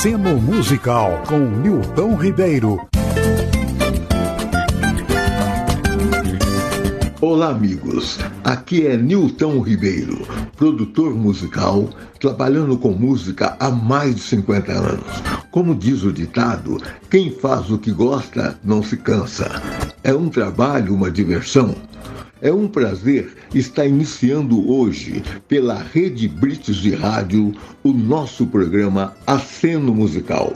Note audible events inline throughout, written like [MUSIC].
Aceno Musical com Nilton Ribeiro. Olá, amigos. Aqui é Nilton Ribeiro, produtor musical, trabalhando com música há mais de 50 anos. Como diz o ditado, quem faz o que gosta não se cansa. É um trabalho, uma diversão. É um prazer estar iniciando hoje, pela Rede British de Rádio, o nosso programa Aceno Musical,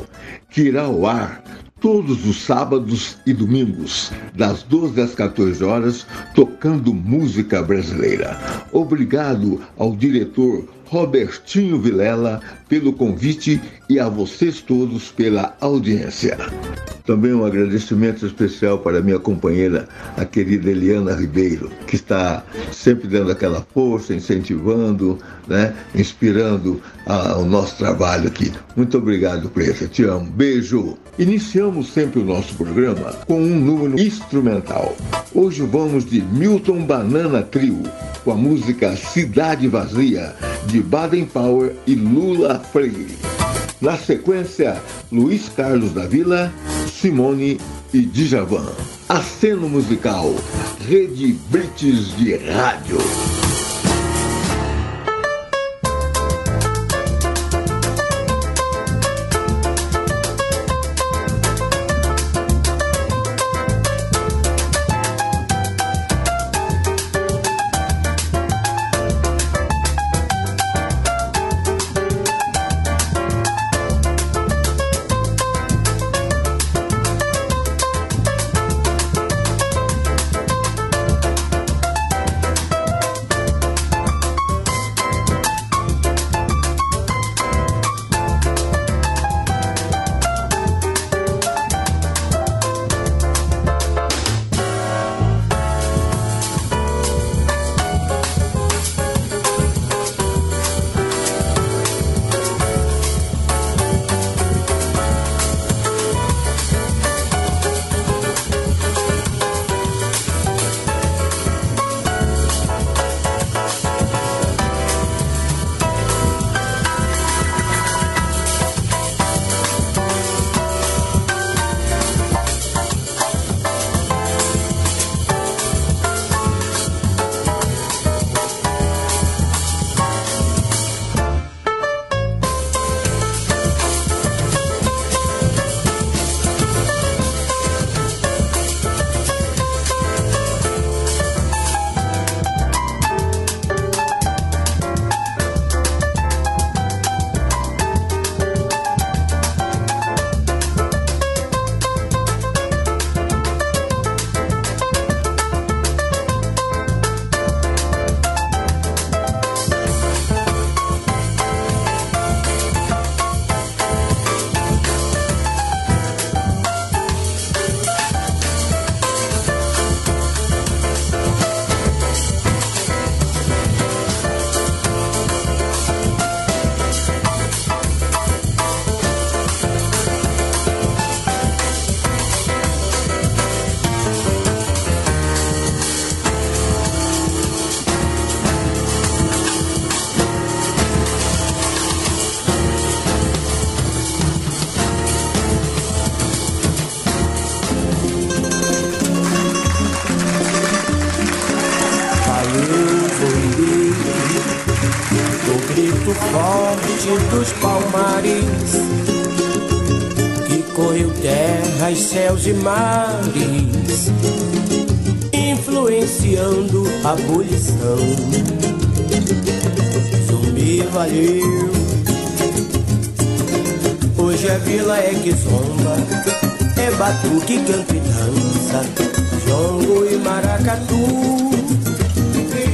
que irá ao ar todos os sábados e domingos, das 12 às 14 horas, tocando música brasileira. Obrigado ao diretor Robertinho Vilela pelo convite e a vocês todos pela audiência. Também um agradecimento especial para minha companheira, a querida Eliana Ribeiro, que está sempre dando aquela força, incentivando, né, inspirando a, o nosso trabalho aqui. Muito obrigado, Preta. Te amo. Beijo. Iniciamos sempre o nosso programa com um número instrumental. Hoje vamos de Milton Banana Trio, com a música Cidade Vazia, de Baden Powell e Lula Freire. Na sequência, Luiz Carlos da Vila, Simone e Djavan. Aceno musical, Rede British de Rádio. Abolição. Zumbi valeu, hoje a vila é que zomba, é batuque, canto e dança, jongo e maracatu.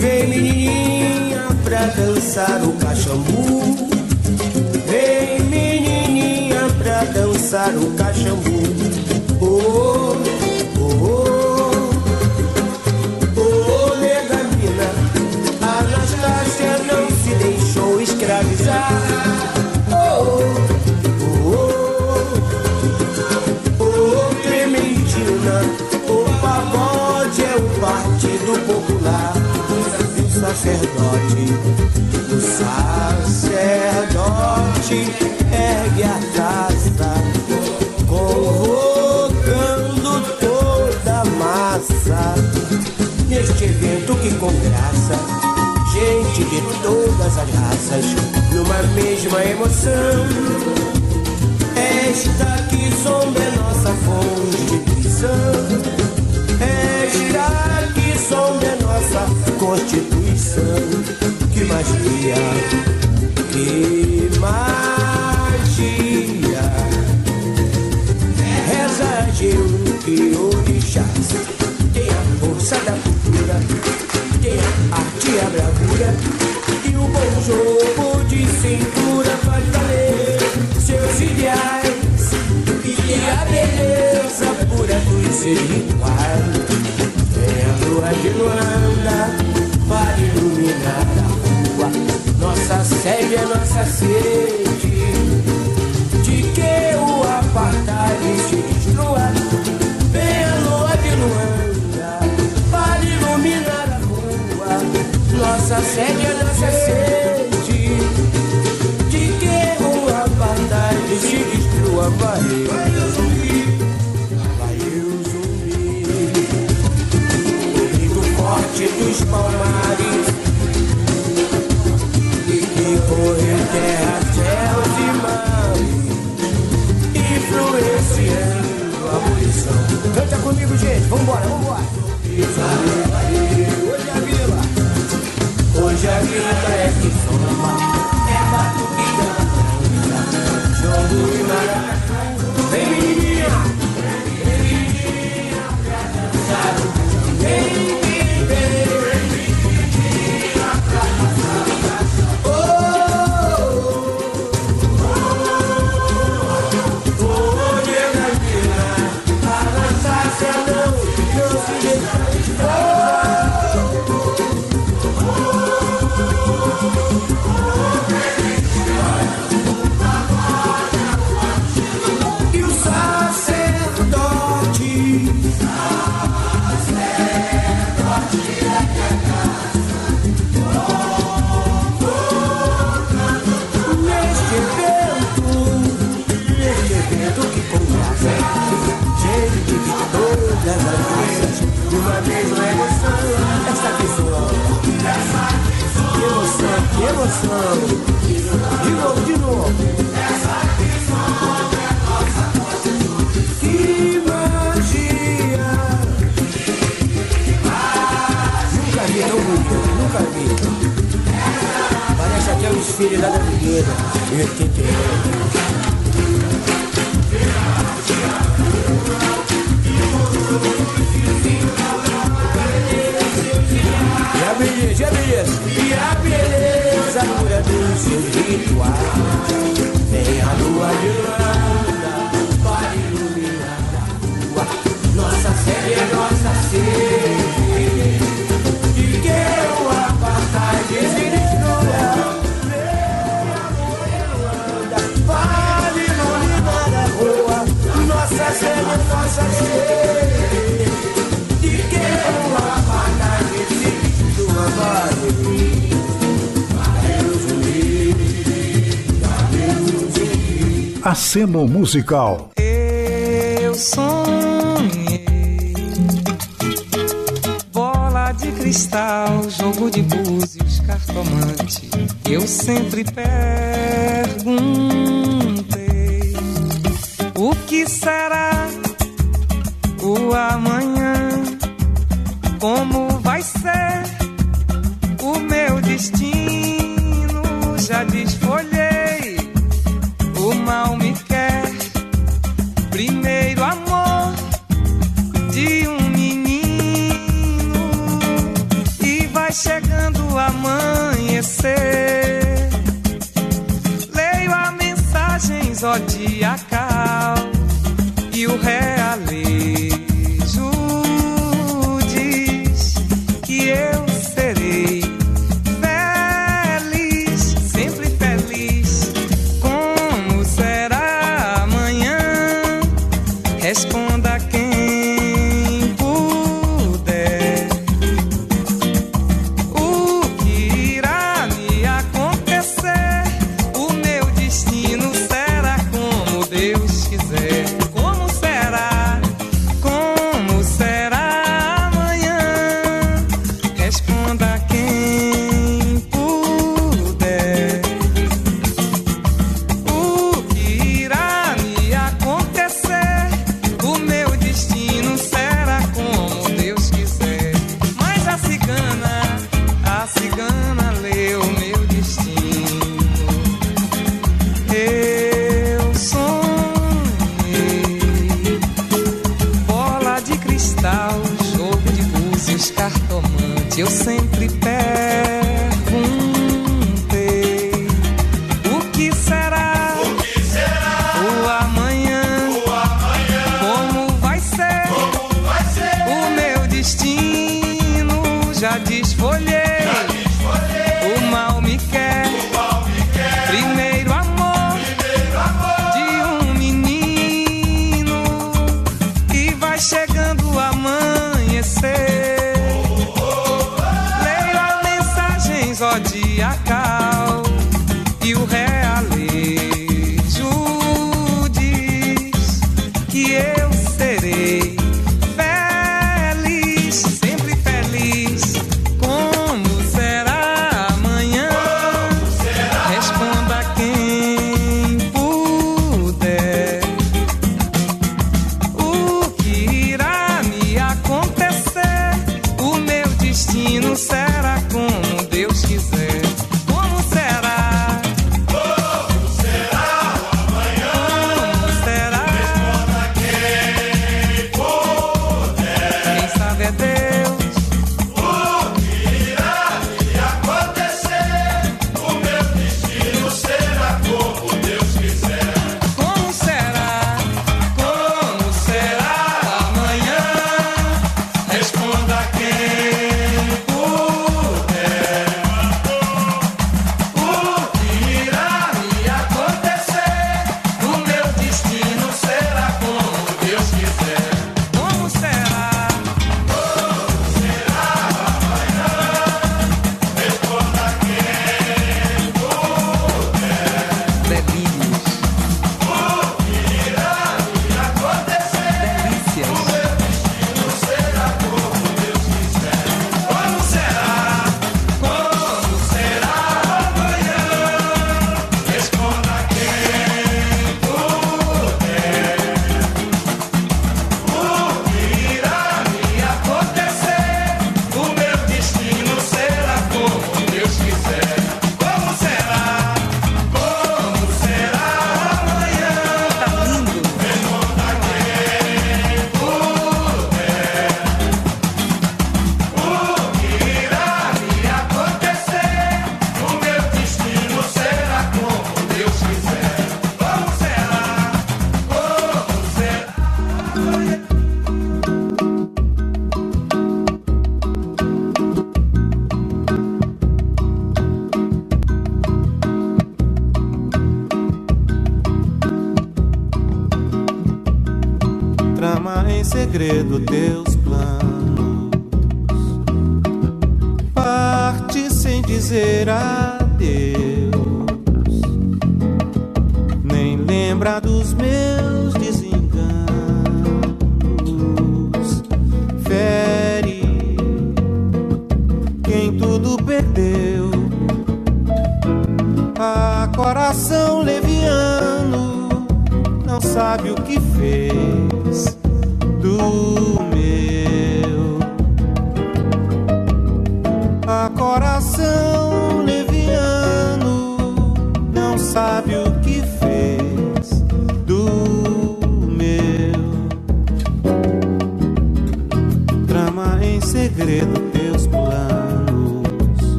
Vem menininha pra dançar o cachambu Vem menininha pra dançar o cachambu. Partido popular. O sacerdote, o sacerdote ergue a taça, convocando toda a massa. Neste evento que com graça, gente de todas as raças, numa mesma emoção. Esta que sombra é nossa constituição. Esta que sombra é nossa constituição. Que magia, que magia. Reza Geu e orixás. Tem a força da cultura, tem a arte e a bravura. E o bom jogo de cintura faz valer seus ideais. E a beleza pura dos seus rituais. Lua de Luanda para iluminar a rua. Nossa sede é nossa sede. De que o apartheid se destrua. Vem a lua de Luanda para iluminar a rua. Nossa sede é nossa sede. De que o apartheid se destrua. Vai, vai. Vai palmares. E que corre terra, céus e mares influenciando a abolição. Canta comigo, gente, vambora, vambora. Hoje a vila, hoje a vila é que soma, é batuque da jogo e maracatu. Vem menininha, Aceno Musical. Eu sonhei bola de cristal, jogo de búzios, cartomante. Eu sempre perguntei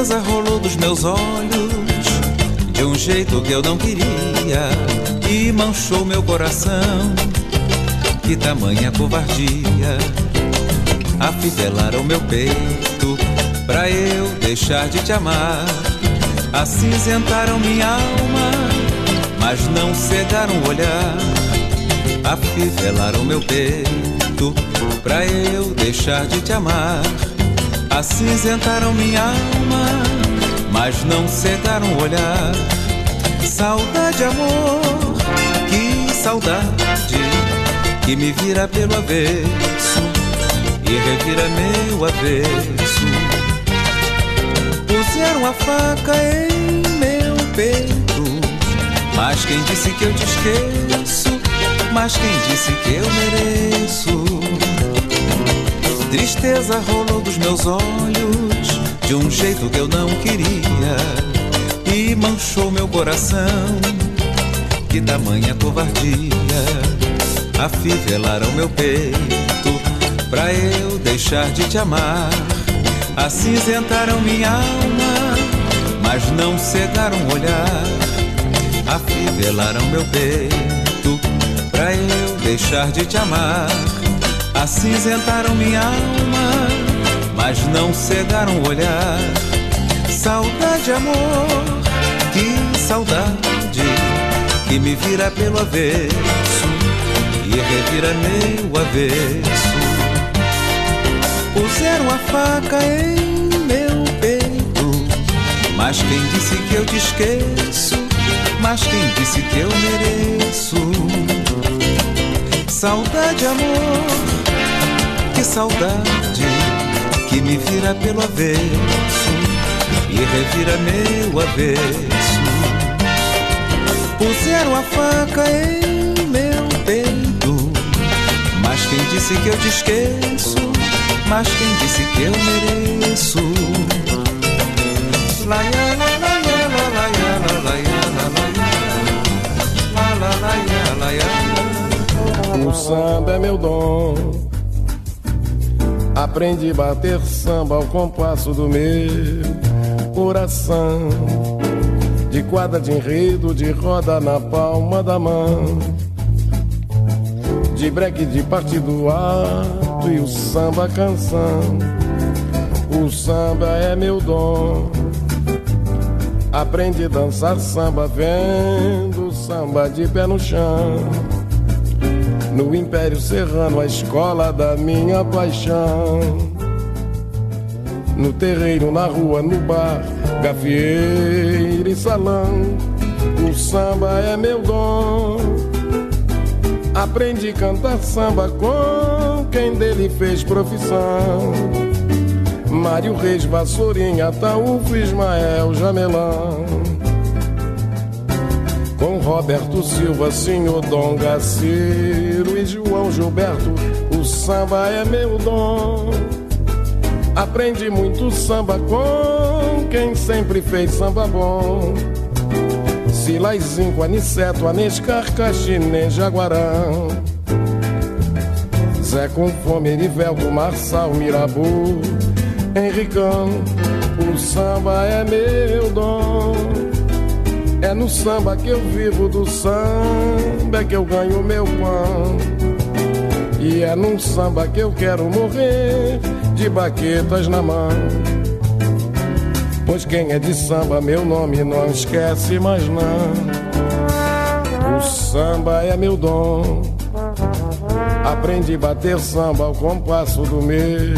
Tristeza rolou dos meus olhos, de um jeito que eu não queria e manchou meu coração. Que tamanha covardia afivelaram meu peito pra eu deixar de te amar. Acinzentaram minha alma, mas não cegaram o olhar. Afivelaram meu peito pra eu deixar de te amar. Acinzentaram minha alma, mas não cegaram o olhar. Saudade, amor, que saudade que me vira pelo avesso e revira meu avesso. Puseram a faca em meu peito, mas quem disse que eu te esqueço? Mas quem disse que eu mereço? Tristeza rolou dos meus olhos de um jeito que eu não queria e manchou meu coração. Que tamanha covardia afivelaram meu peito pra eu deixar de te amar. Acinzentaram minha alma, mas não cegaram o olhar. Afivelaram meu peito pra eu deixar de te amar. Acinzentaram minha alma, mas não cegaram o olhar. Saudade, amor, que saudade que me vira pelo avesso e revira meu avesso. Puseram a faca em meu peito, mas quem disse que eu te esqueço? Mas quem disse que eu mereço? Saudade, amor, que saudade que me vira pelo avesso e revira meu avesso. Puseram a faca em meu peito, mas quem disse que eu te esqueço? Mas quem disse que eu mereço? La la la. O samba é meu dom. Aprendi a bater samba ao compasso do meu coração. De quadra de enredo, de roda na palma da mão. De breque de partido alto e o samba canção. O samba é meu dom. Aprendi a dançar samba vendo samba de pé no chão. No Império Serrano, a escola da minha paixão. No terreiro, na rua, no bar, gafieira e salão. O samba é meu dom. Aprendi a cantar samba com quem dele fez profissão. Mário Reis, Vassourinha, Taúfo, Ismael, Jamelão. Com Roberto Silva, Senhor Dom Gaciro e João Gilberto, o samba é meu dom. Aprendi muito samba com quem sempre fez samba bom. Silaizinho, Aniceto, Anescar, Caxinê, Jaguarão. Zé com fome, Erivelto, Marçal, Mirabu, Henricão. O samba é meu dom. É no samba que eu vivo, do samba é que eu ganho meu pão. E é num samba que eu quero morrer, de baquetas na mão. Pois quem é de samba, meu nome não esquece mais não. O samba é meu dom. Aprendi a bater samba ao compasso do meu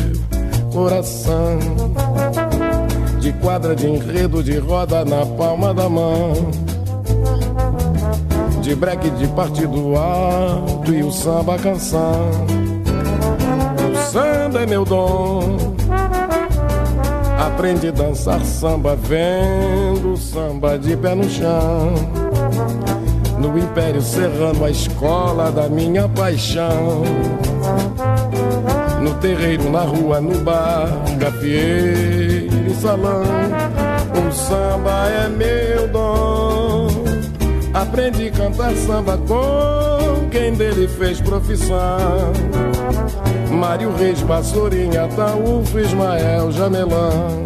coração. De quadra de enredo, de roda na palma da mão. De breque de partido alto e o samba canção. O samba é meu dom. Aprendi a dançar samba vendo samba de pé no chão. No Império Serrano, a escola da minha paixão. No terreiro, na rua, no bar, gafieira e salão. O samba é meu dom. Aprendi a cantar samba com quem dele fez profissão. Mário Reis, Vassourinha, Taúfo, Ismael, Jamelão.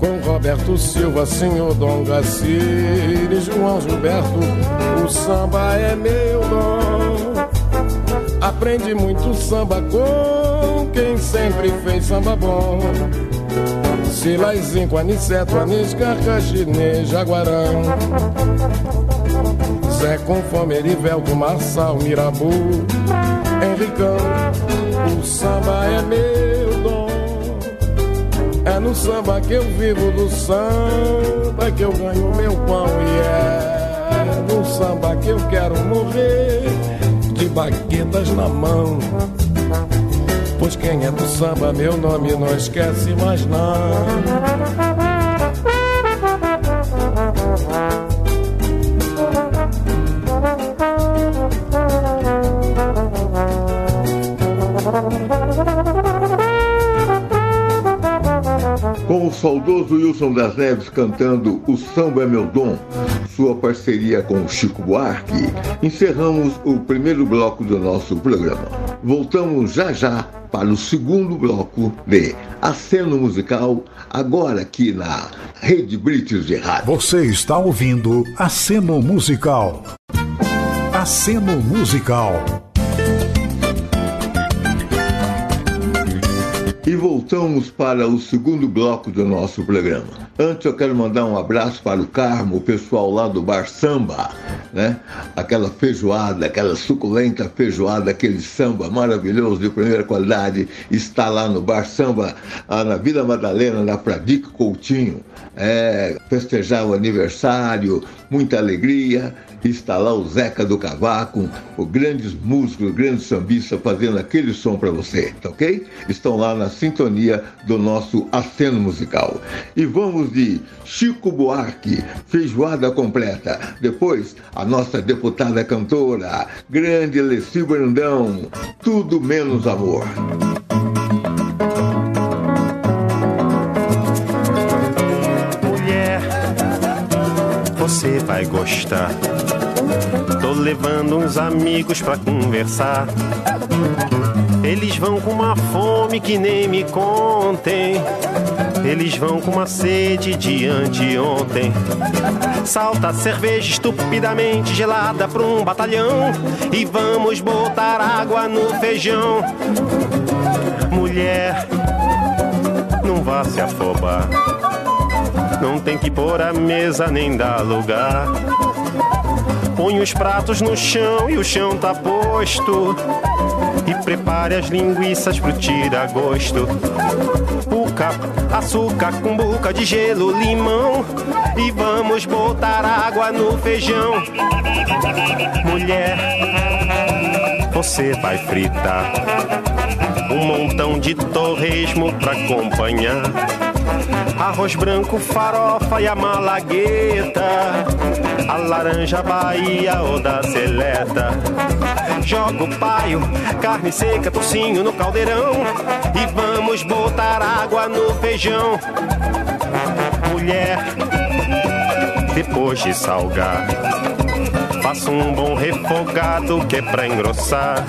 Com Roberto Silva, senhor Dom Gacir João Gilberto, o samba é meu dom. Aprendi muito samba com quem sempre fez samba bom. Silaizinho, Aniceto, Anis, Carcachinê, Jaguarão. Zé com fome, Erivelto, Marçal, Mirabu, Henricão. O samba é meu dom. É no samba que eu vivo, do samba que eu ganho meu pão. E é no samba que eu quero morrer, de baquetas na mão. Pois quem é do samba, meu nome não esquece mais não. Com o saudoso Wilson das Neves cantando O Samba é Meu Dom, sua parceria com Chico Buarque, encerramos o primeiro bloco do nosso programa. Voltamos já já para o segundo bloco de Aceno Musical, agora aqui na Rede British de Rádio. Você está ouvindo Aceno Musical. Aceno Musical. E voltamos para o segundo bloco do nosso programa. Antes eu quero mandar um abraço para o Carmo, o pessoal lá do Bar Samba, né? Aquela feijoada, aquela suculenta feijoada, aquele samba maravilhoso de primeira qualidade, está lá no Bar Samba, ah, na Vila Madalena, na Pradico Coutinho. É, festejar o aniversário, muita alegria. Está lá o Zeca do Cavaco, o grandes músicos, o grande sambista fazendo aquele som para você, tá ok? Estão lá na sintonia do nosso aceno musical. E vamos de Chico Buarque, feijoada completa. Depois, a nossa deputada cantora, grande Leci Brandão, tudo menos amor. Mulher, você vai gostar. Tô levando uns amigos pra conversar. Eles vão com uma fome que nem me contem. Eles vão com uma sede de anteontem. Salta cerveja estupidamente gelada pra um batalhão. E vamos botar água no feijão. Mulher, não vá se afobar. Não tem que pôr a mesa nem dar lugar. Põe os pratos no chão e o chão tá posto. E prepare as linguiças pro tira-gosto. Puca, açúcar com boca de gelo, limão. E vamos botar água no feijão. Mulher, você vai fritar um montão de torresmo pra acompanhar. Arroz branco, farofa e a malagueta. A laranja Bahia ou da seleta. Joga o paio, carne seca, tocinho no caldeirão. E vamos botar água no feijão. Mulher, depois de salgar, faça um bom refogado que é pra engrossar.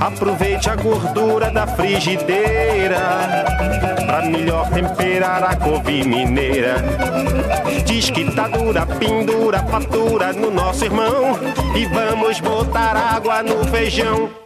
Aproveite a gordura da frigideira Pra melhor temperar a couve mineira. Que tá dura, pendura, fatura no nosso irmão E vamos botar água no feijão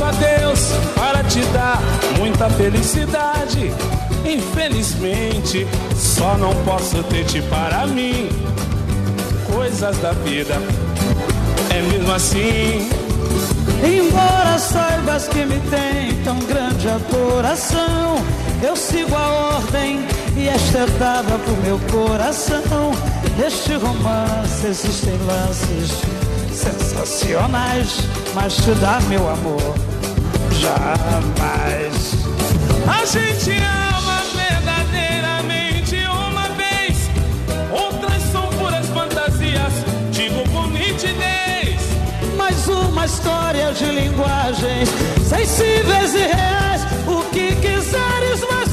peço a Deus para te dar muita felicidade. Infelizmente, só não posso ter-te para mim. Coisas da vida, é mesmo assim. Embora saibas que me tem tão grande adoração, eu sigo a ordem e esta é dada pro meu coração. Neste romance existem lances sensacionais, mas te dá meu amor jamais. A gente ama verdadeiramente uma vez, outras são puras fantasias, digo com nitidez. Mais uma história de linguagens sensíveis e reais. O que quiseres, mas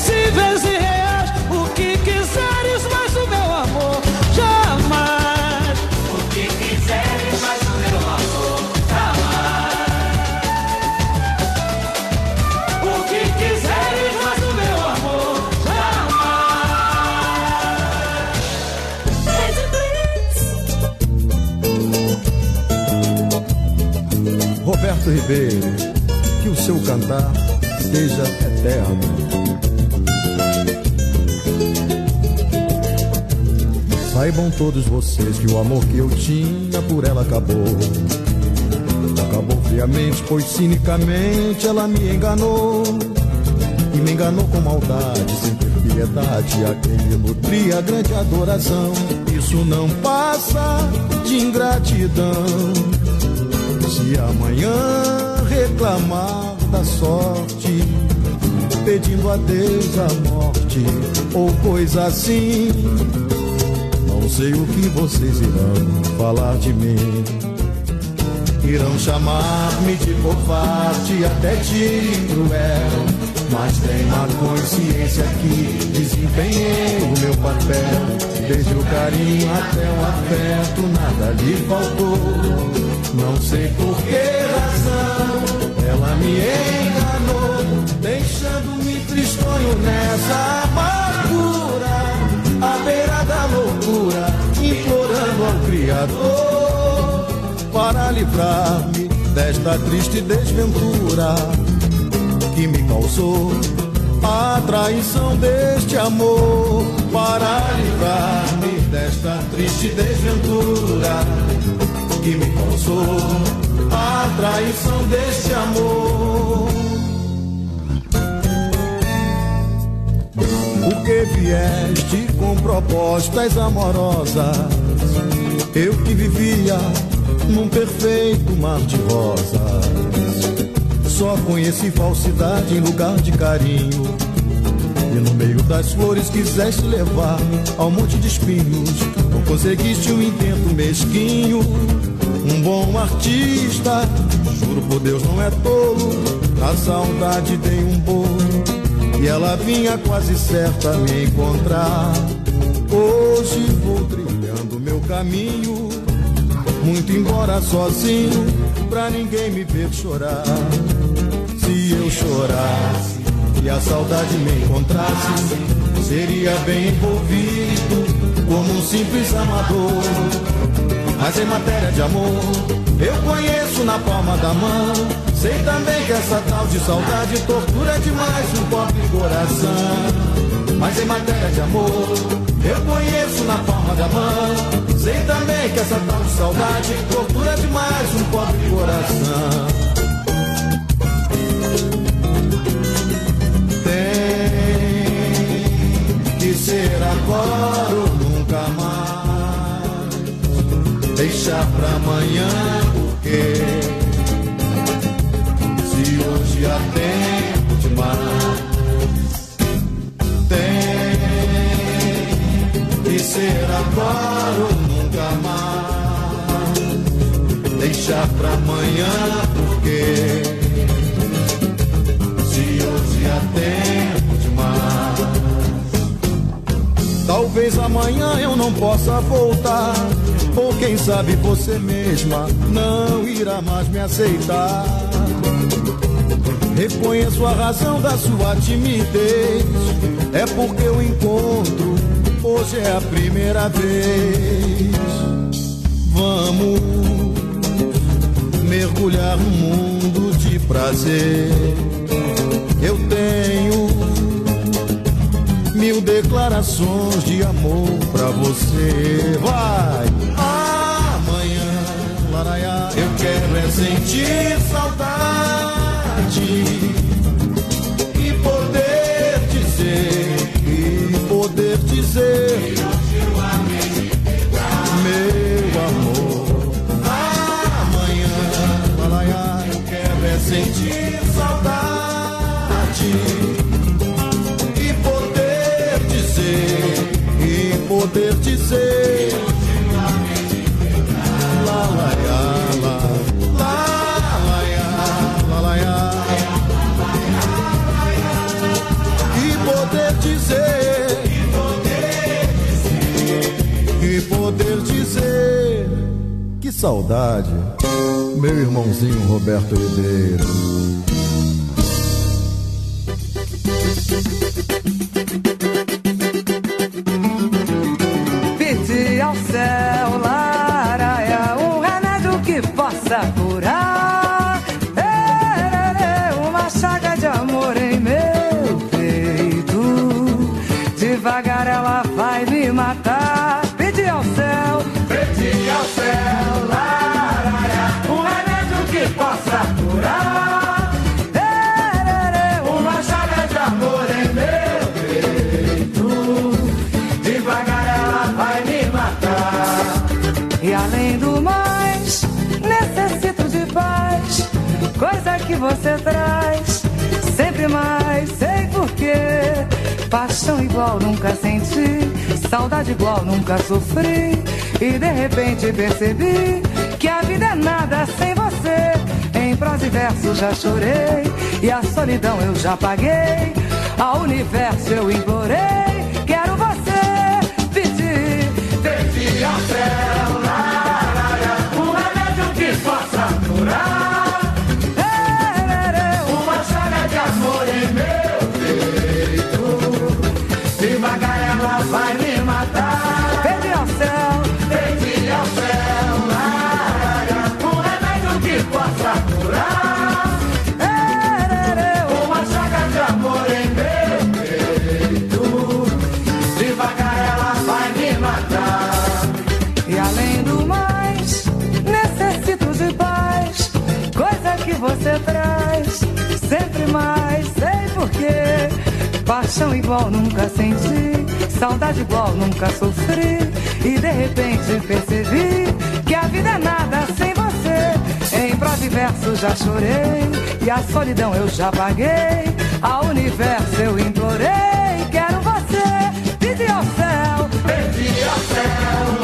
sensíveis e reais. O que quiseres, mas o meu amor jamais. O que quiseres, mas o meu amor jamais. O que quiseres, mas o meu amor jamais. Roberto Ribeiro, que o seu cantar seja eterno. Saibam todos vocês que o amor que eu tinha por ela acabou. Acabou friamente, pois cinicamente ela me enganou. E me enganou com maldade, sem ter piedade a quem me nutria grande adoração. Isso não passa de ingratidão. Se amanhã reclamar da sorte, pedindo a Deus a morte ou coisa assim, sei o que vocês irão falar de mim. Irão chamar-me de covarde, até de cruel. Mas tenho a consciência que desempenhei o meu papel. Desde o carinho até o afeto, nada lhe faltou. Não sei por que razão ela me enganou, deixando-me tristonho nessa ao Criador para livrar-me desta triste desventura que me causou a traição deste amor para livrar-me desta triste desventura que me causou a traição deste amor. Porque vieste com propostas amorosas, eu que vivia num perfeito mar de rosas. Só conheci falsidade em lugar de carinho. E no meio das flores quiseste levar ao monte de espinhos. Não conseguiste um intento mesquinho. Um bom artista, juro por Deus, não é tolo. Na saudade dei um bolo. E ela vinha quase certa me encontrar. Hoje vou trilhando meu caminho. Muito embora sozinho, pra ninguém me ver chorar. Se eu chorasse e a saudade me encontrasse, seria bem envolvido como um simples amador. Mas em matéria de amor, eu conheço na palma da mão. Sei também que essa tal de saudade tortura demais um pobre coração. Mas em matéria de amor, eu conheço na palma da mão. Sei também que essa tal de saudade tortura demais um pobre coração. Ser agora ou nunca mais. Deixar pra amanhã, Deixar pra amanhã, porque se hoje há tempo demais. Talvez amanhã eu não possa voltar. Ou quem sabe você mesma não irá mais me aceitar. Reconheço a razão da sua timidez. É porque o encontro hoje é a primeira vez. Vamos mergulhar num mundo de prazer. Eu tenho mil declarações de amor pra você. Vai! Amanhã, laraiá, eu quero é sentir saudade e poder dizer, e poder dizer, sentir saudade e poder dizer, e poder dizer. E poder dizer, e poder dizer, que saudade, meu irmãozinho Roberto Ribeiro. Que você traz, sempre mais, sei porquê. Paixão igual nunca senti, saudade igual nunca sofri. E de repente percebi que a vida é nada sem você. Em prosa e verso já chorei, e a solidão eu já paguei. Ao universo eu implorei, Paixão igual nunca senti, saudade igual nunca sofri. E de repente percebi que a vida é nada sem você. Em prosa e verso já chorei, e a solidão eu já paguei. Ao universo eu implorei, quero você, pedi ao céu, pedi ao céu,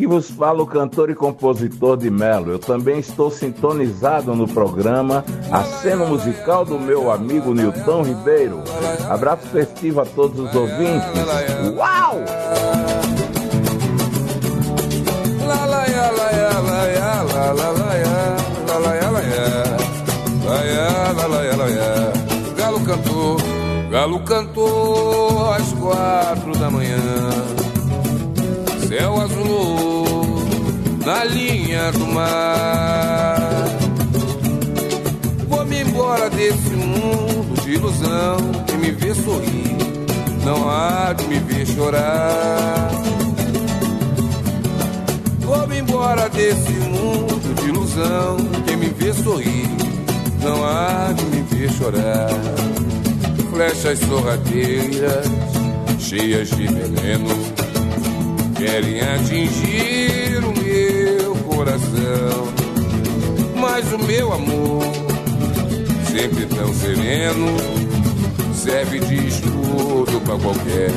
Aqui vos fala o cantor e compositor de Melo. Eu também estou sintonizado no programa A cena Musical do meu amigo Nilton Ribeiro. Abraço festivo a todos os ouvintes. Uau! Galo cantou, galo cantou às quatro da manhã. Céu azul na linha do mar Vou-me embora desse mundo de ilusão Que me vê sorrir, não há de me ver chorar Vou-me embora desse mundo de ilusão. Quem me vê sorrir, não há de me ver chorar. Flechas sorrateiras, cheias de veneno, querem atingir coração. Mas o meu amor, sempre tão sereno, serve de escudo pra qualquer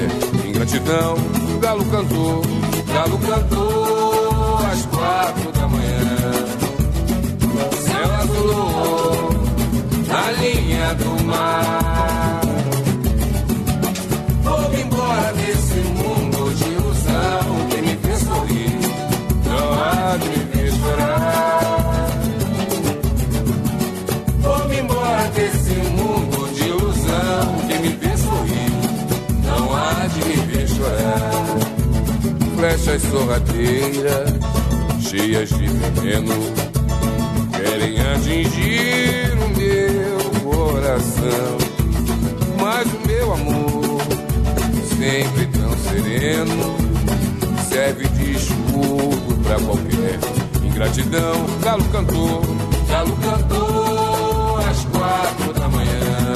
ingratidão. Galo cantou, galo cantou às quatro da manhã. Céu azulou na linha do mar. Flechas sorrateiras, cheias de veneno, querem atingir o meu coração. Mas o meu amor, sempre tão sereno, serve de escudo pra qualquer ingratidão. Galo cantou, galo cantou às quatro da manhã.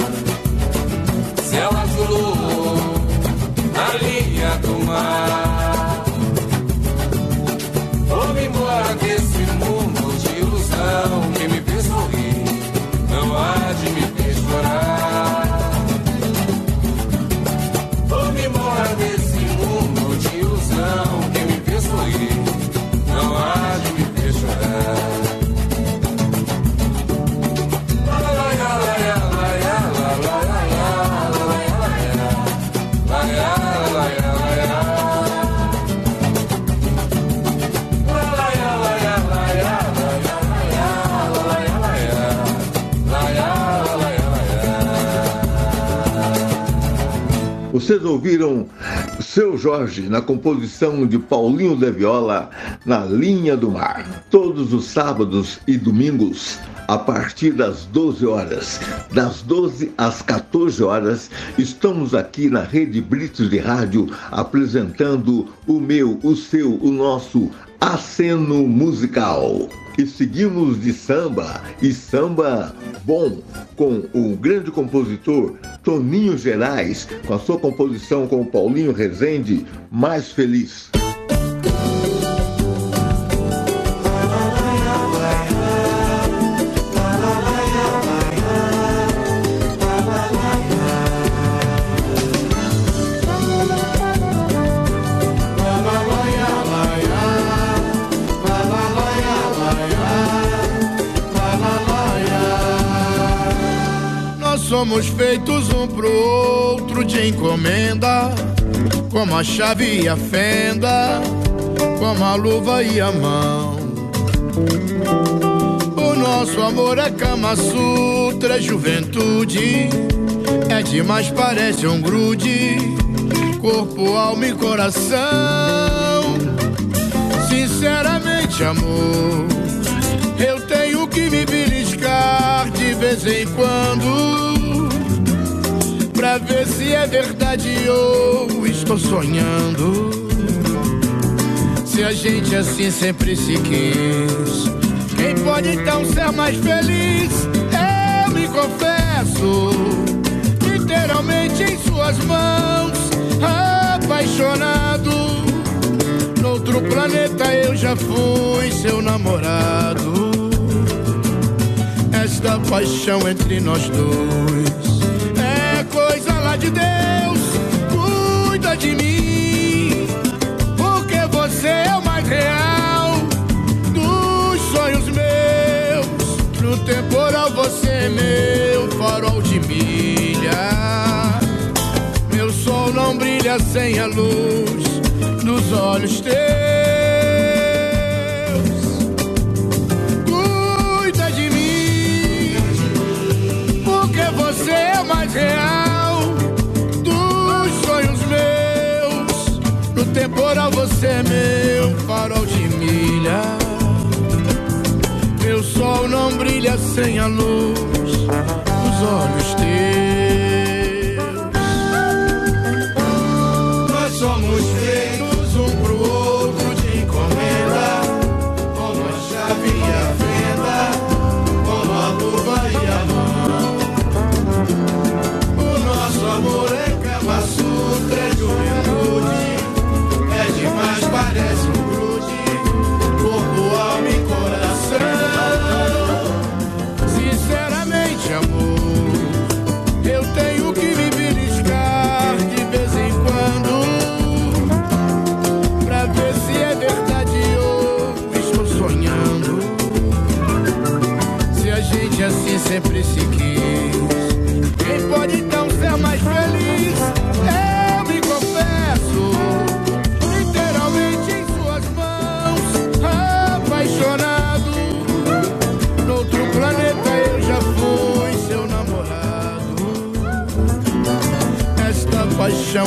Céu azulou Vocês ouviram Seu Jorge na composição de Paulinho de Viola na Linha do Mar. Todos os sábados e domingos, a partir das 12 horas, das 12 às 14 horas, estamos aqui na Rede Brits de Rádio apresentando o meu, o seu, o nosso aceno musical. E seguimos de samba, e samba bom, com o grande compositor Toninho Gerais, com a sua composição com o Paulinho Rezende, Mais Feliz. Somos feitos um pro outro de encomenda, como a chave e a fenda, como a luva e a mão. O nosso amor é Kama Sutra, é juventude, é demais, parece um grude, corpo, alma e coração. Sinceramente, amor, eu tenho que me beliscar de vez em quando Pra ver se é verdade ou estou sonhando. Se a gente assim sempre se quis Quem pode então ser mais feliz? Eu me confesso Literalmente em suas mãos Apaixonado. Noutro planeta eu já fui seu namorado. Esta paixão entre nós dois de Deus, cuida de mim, porque você é o mais real dos sonhos meus. No temporal você é meu farol de milha. Meu sol não brilha sem a luz dos olhos teus. você é mais real. temporal, você é meu farol de milha. Meu sol não brilha sem a luz dos olhos teus.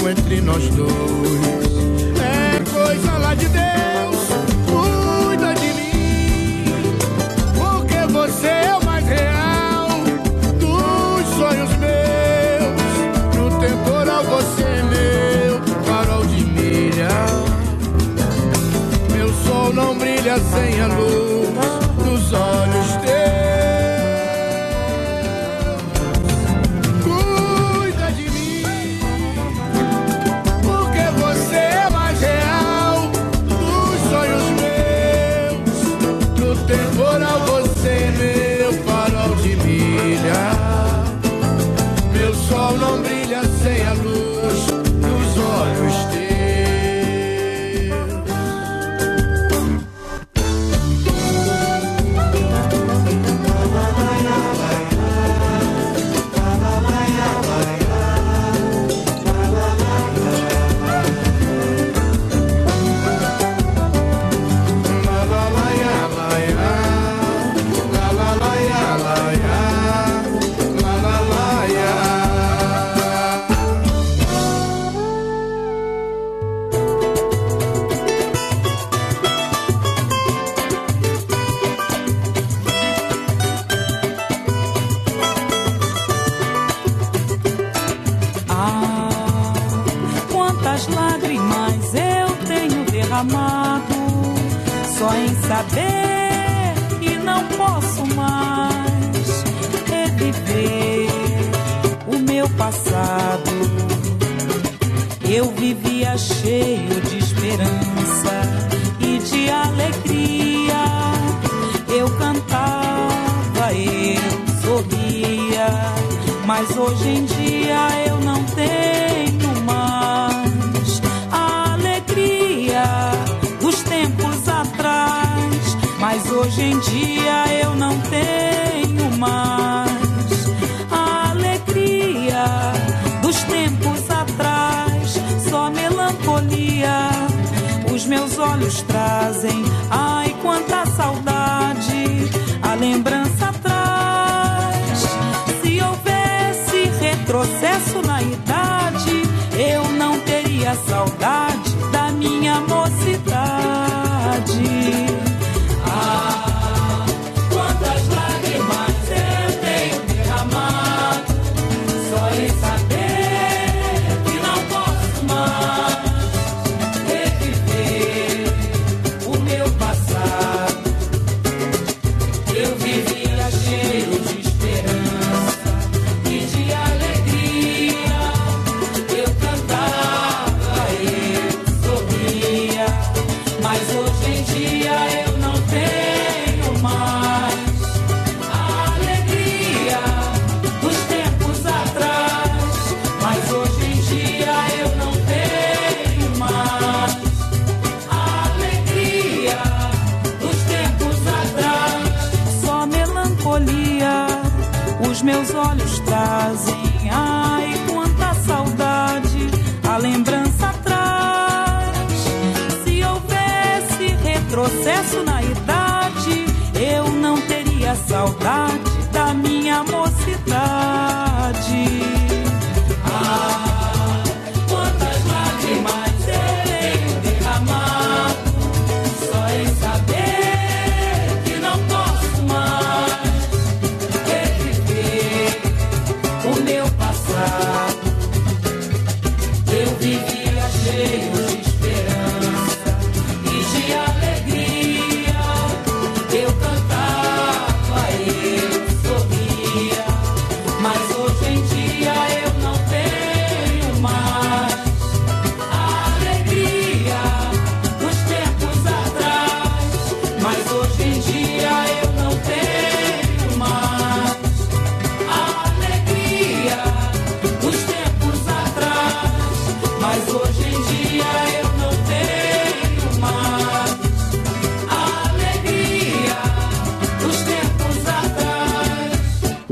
paixão entre nós dois. É coisa lá de Deus, cuida de mim. Porque você é o mais real dos sonhos meus. No temporal você é meu, farol de milha. Meu sol não brilha sem a luz dos olhos.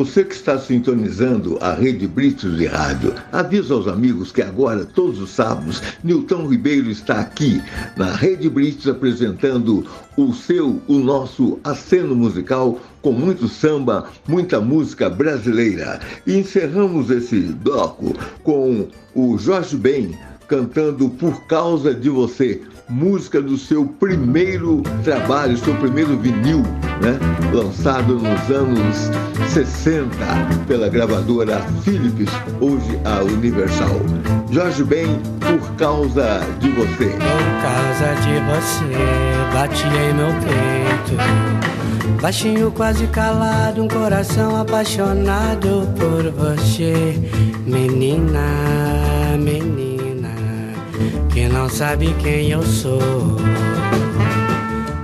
Você que está sintonizando a Rede Britos de Rádio, avisa aos amigos que agora, todos os sábados, Nilton Ribeiro está aqui na Rede Britos apresentando o seu, o nosso aceno musical com muito samba, muita música brasileira. E encerramos esse bloco com o Jorge Ben cantando Por Causa de Você, música do seu primeiro trabalho, seu primeiro vinil, né? lançado nos anos 60 pela gravadora Philips, hoje a Universal. Jorge Ben, Por Causa de Você. Por causa de você, bati em meu peito. Baixinho, quase calado, um coração apaixonado por você, menina, menina, que não sabe quem eu sou.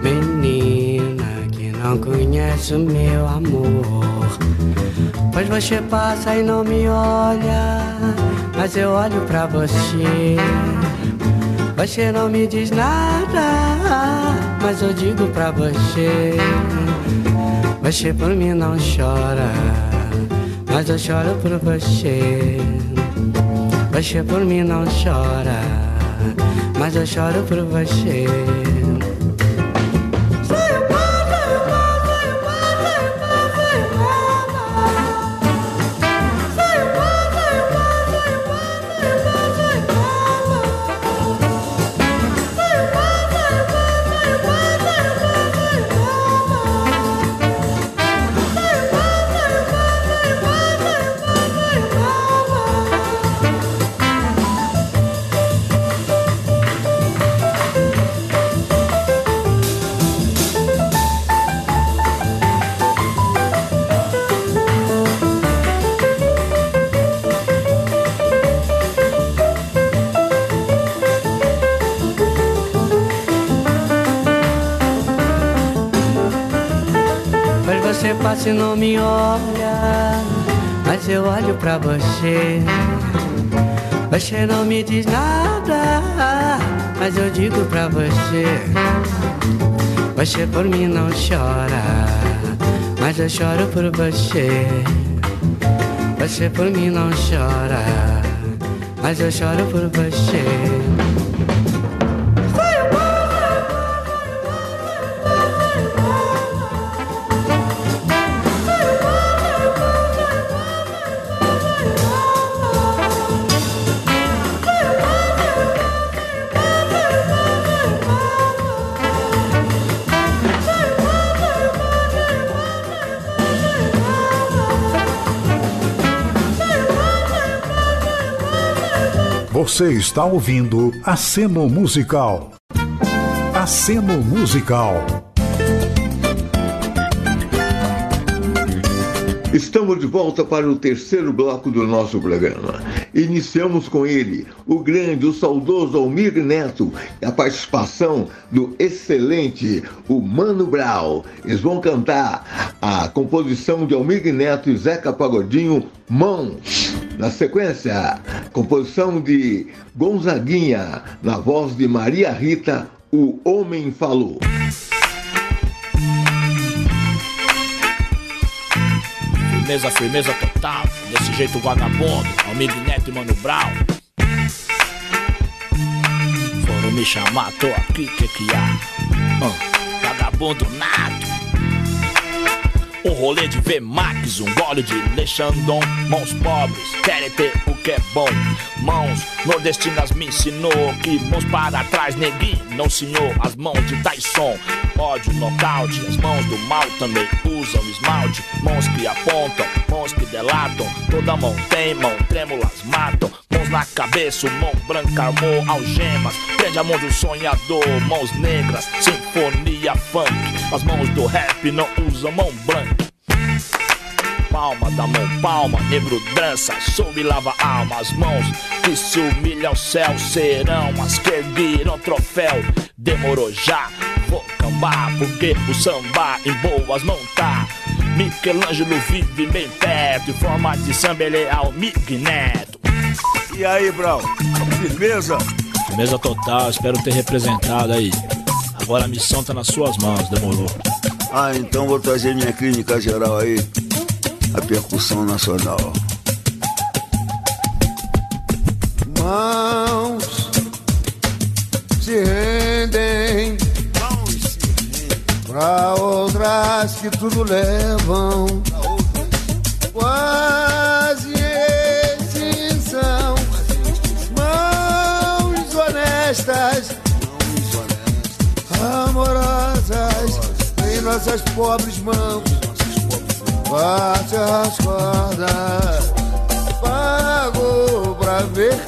Menina, que não conhece o meu amor. Pois você passa e não me olha, mas eu olho pra você. Você não me diz nada, mas eu digo pra você. Você por mim não chora, mas eu choro por você. Você por mim não chora, mas eu choro por você. Você não me olha, mas eu olho pra você. Você não me diz nada, mas eu digo pra você. Você por mim não chora, mas eu choro por você. Você por mim não chora, mas eu choro por você. Você está ouvindo Aceno Musical. Aceno Musical. Estamos de volta para o terceiro bloco do nosso programa. Iniciamos com ele, o grande, o saudoso Almir Neto, e a participação do excelente, o Mano Brown. Eles vão cantar a composição de Almir Neto e Zeca Pagodinho, Mãos. Na sequência, composição de Gonzaguinha, na voz de Maria Rita, O Homem Falou. Firmeza, firmeza total. Desse jeito vagabundo. Almir Neto e Mano Brown. Foram me chamar, tô aqui, que que há? Ah, vagabundo nato. Um rolê de V-Max, um gole de Lechandon. Mãos pobres, querem ter o que é bom. Mãos nordestinas me ensinou que mãos para trás, neguinho, não senhor. As mãos de Tyson, ódio, nocaute. As mãos do mal também usam esmalte. Mãos que apontam, mãos que delatam. Toda mão tem mão, trêmulas matam. Mãos na cabeça, mão branca armou algemas. Prende a mão do sonhador, mãos negras, sinfonia funk. As mãos do rap não usam mão branca. Palma da mão, palma, negro dança, soube lava alma. As mãos que se humilham ao céu serão as que ergueram troféu. Demorou já, vou cambar, porque o samba em boas mãos tá. Michelangelo vive bem perto, em forma de samba ele é o Neto. E aí, Brau? Firmeza? Firmeza total, espero ter representado aí. Agora a missão tá nas suas mãos, demorou. Ah, então vou trazer minha clínica geral aí. A percussão nacional. Mãos se rendem pra outras que tudo levam. Quase extinção. Mãos honestas, amorosas em nossas pobres mãos. Bate as cordas, pago pra ver.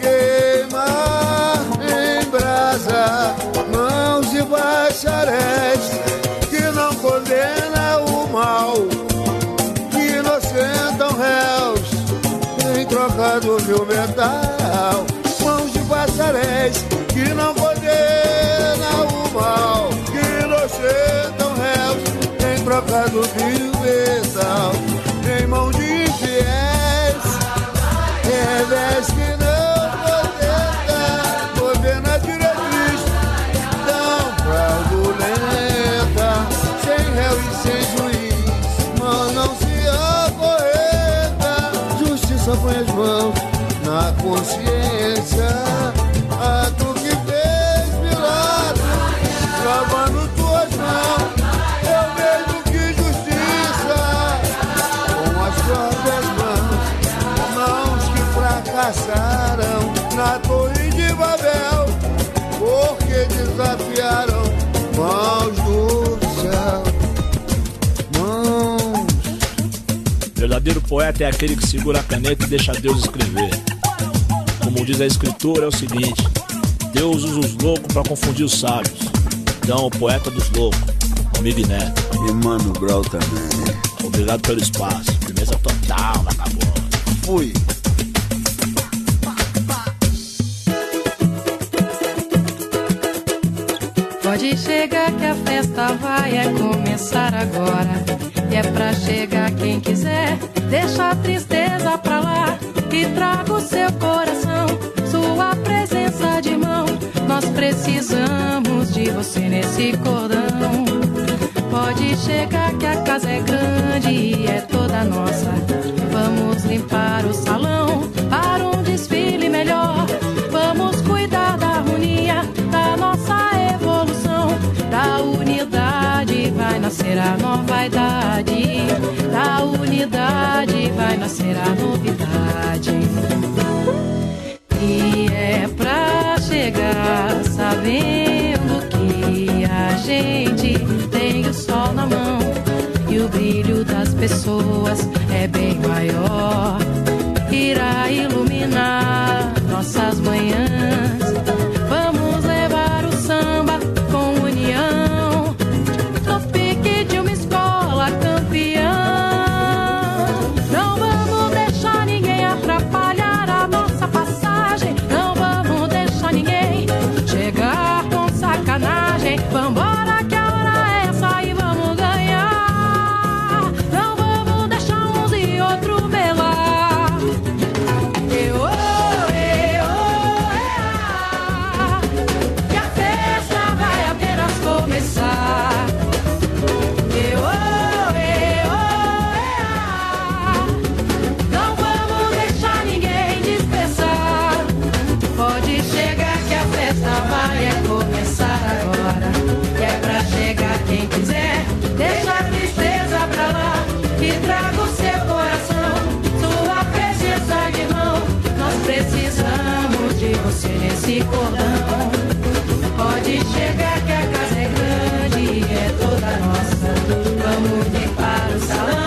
Queimar em brasa, mãos e bacharéis que não condena o mal, que inocentam réus em troca do meu metal. Mãos de bacharéis que não condena réus em troca do meu metal. Em mão de infiéis, revés que não contenta, governa diretriz? Tão fraudulenta, sem réu e sem juiz, mão não se acorrenta, justiça põe as mãos na consciência, na torre de Babel, porque desafiaram mãos do céu. Mãos Verdadeiro poeta é aquele que segura a caneta e deixa Deus escrever. Como diz a escritura, é o seguinte: Deus usa os loucos para confundir os sábios. Então, o poeta dos loucos, amigo Neto. E Mano Brau também. Obrigado pelo espaço. Firmeza total, vagabundo. Fui. Pode chegar que a festa vai é começar agora. E é pra chegar quem quiser, deixa a tristeza pra lá e traga o seu coração, sua presença de mão. Nós precisamos de você nesse cordão. Pode chegar que a casa é grande e é toda nossa. Vamos limpar o salão para um nascer a nova idade. Da unidade vai nascer a novidade. E é pra chegar sabendo que a gente tem o sol na mão e o brilho das pessoas é bem maior. Irá iluminar nossas manhãs. 啊 [LAUGHS]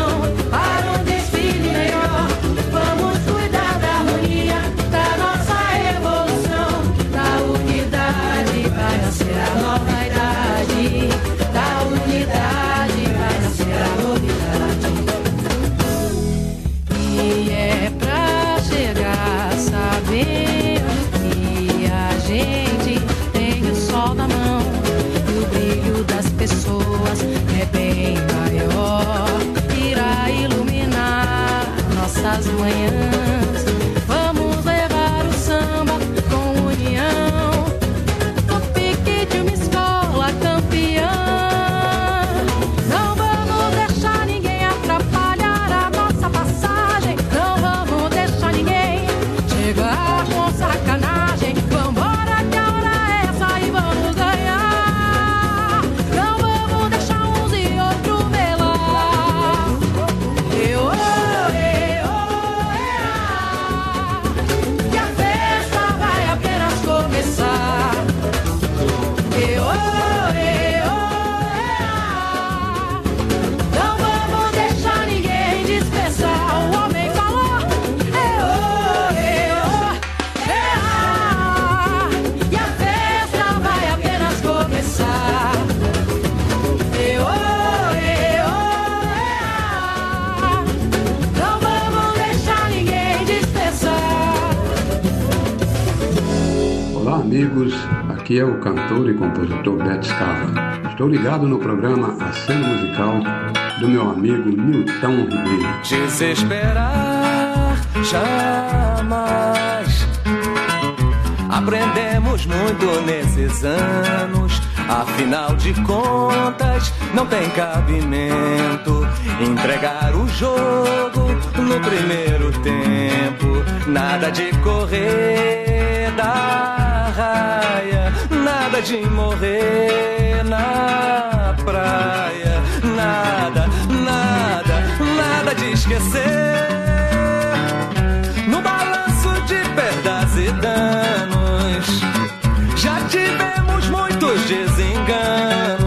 É o cantor e compositor Beto Scava. Estou ligado no programa Aceno Musical do meu amigo Milton Ribeiro. Desesperar jamais. Aprendemos muito nesses anos. Afinal de contas, não tem cabimento entregar o jogo no primeiro tempo. Nada de correr da raia nada de morrer na praia, nada, nada, nada de esquecer. No balanço de perdas e danos, já tivemos muitos desenganos.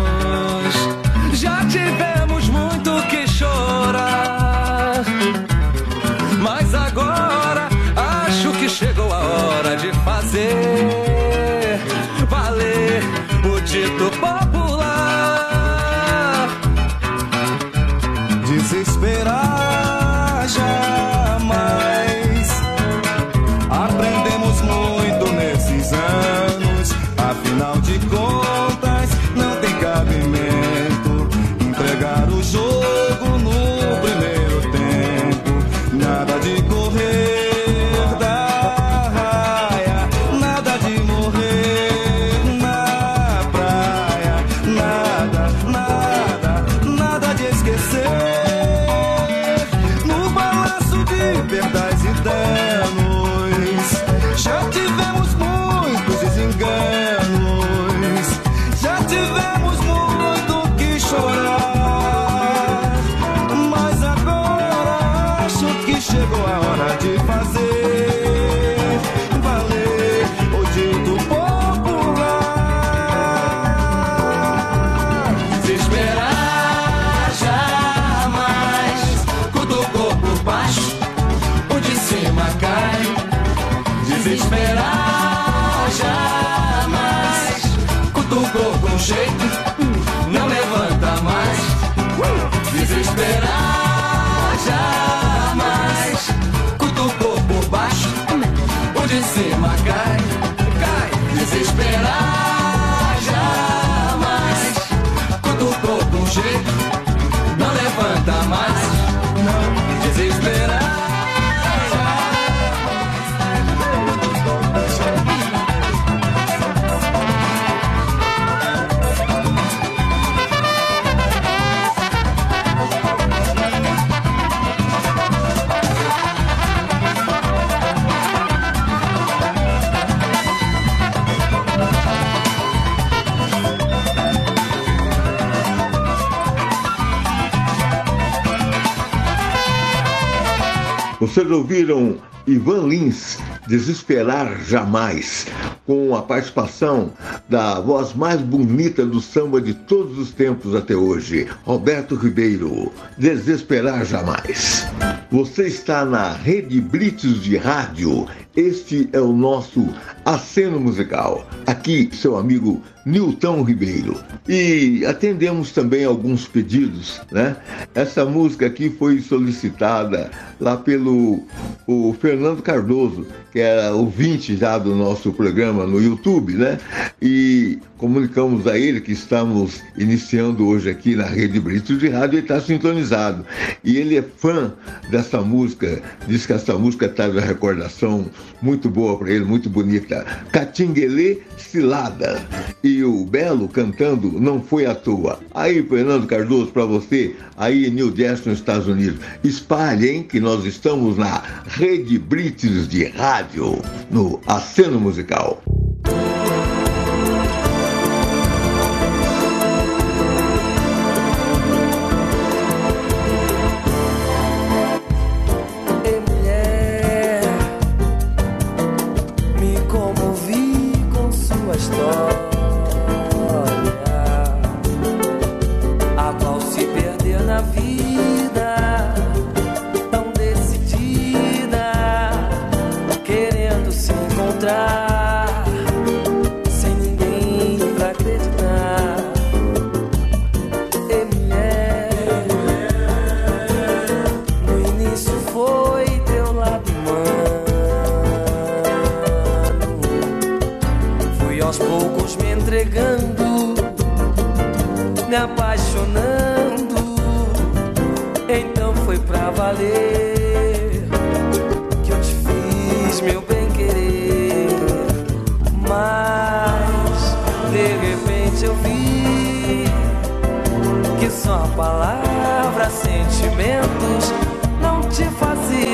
Vocês ouviram Ivan Lins, Desesperar Jamais, com a participação da voz mais bonita do samba de todos os tempos até hoje, Roberto Ribeiro, Desesperar Jamais. Você está na Rede Blitz de Rádio, este é o nosso aceno musical. Aqui, seu amigo Nilton Ribeiro. E atendemos também alguns pedidos, né? Essa música aqui foi solicitada lá pelo o Fernando Cardoso, que era ouvinte já do nosso programa no YouTube, né? E comunicamos a ele que estamos iniciando hoje aqui na Rede Brito de Rádio e está sintonizado. E ele é fã dessa música, diz que essa música traz uma recordação muito boa para ele, muito bonita. Catinguelê Cilada. E o Belo cantando Não Foi à Toa. Aí, Fernando Cardoso, para você, aí em New Jersey, nos Estados Unidos. Espalhe, hein, que nós estamos na Rede Brits de Rádio, no Aceno Musical.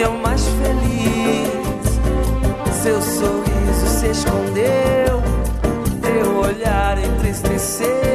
Faziam mais feliz. Seu sorriso se escondeu, teu olhar entristeceu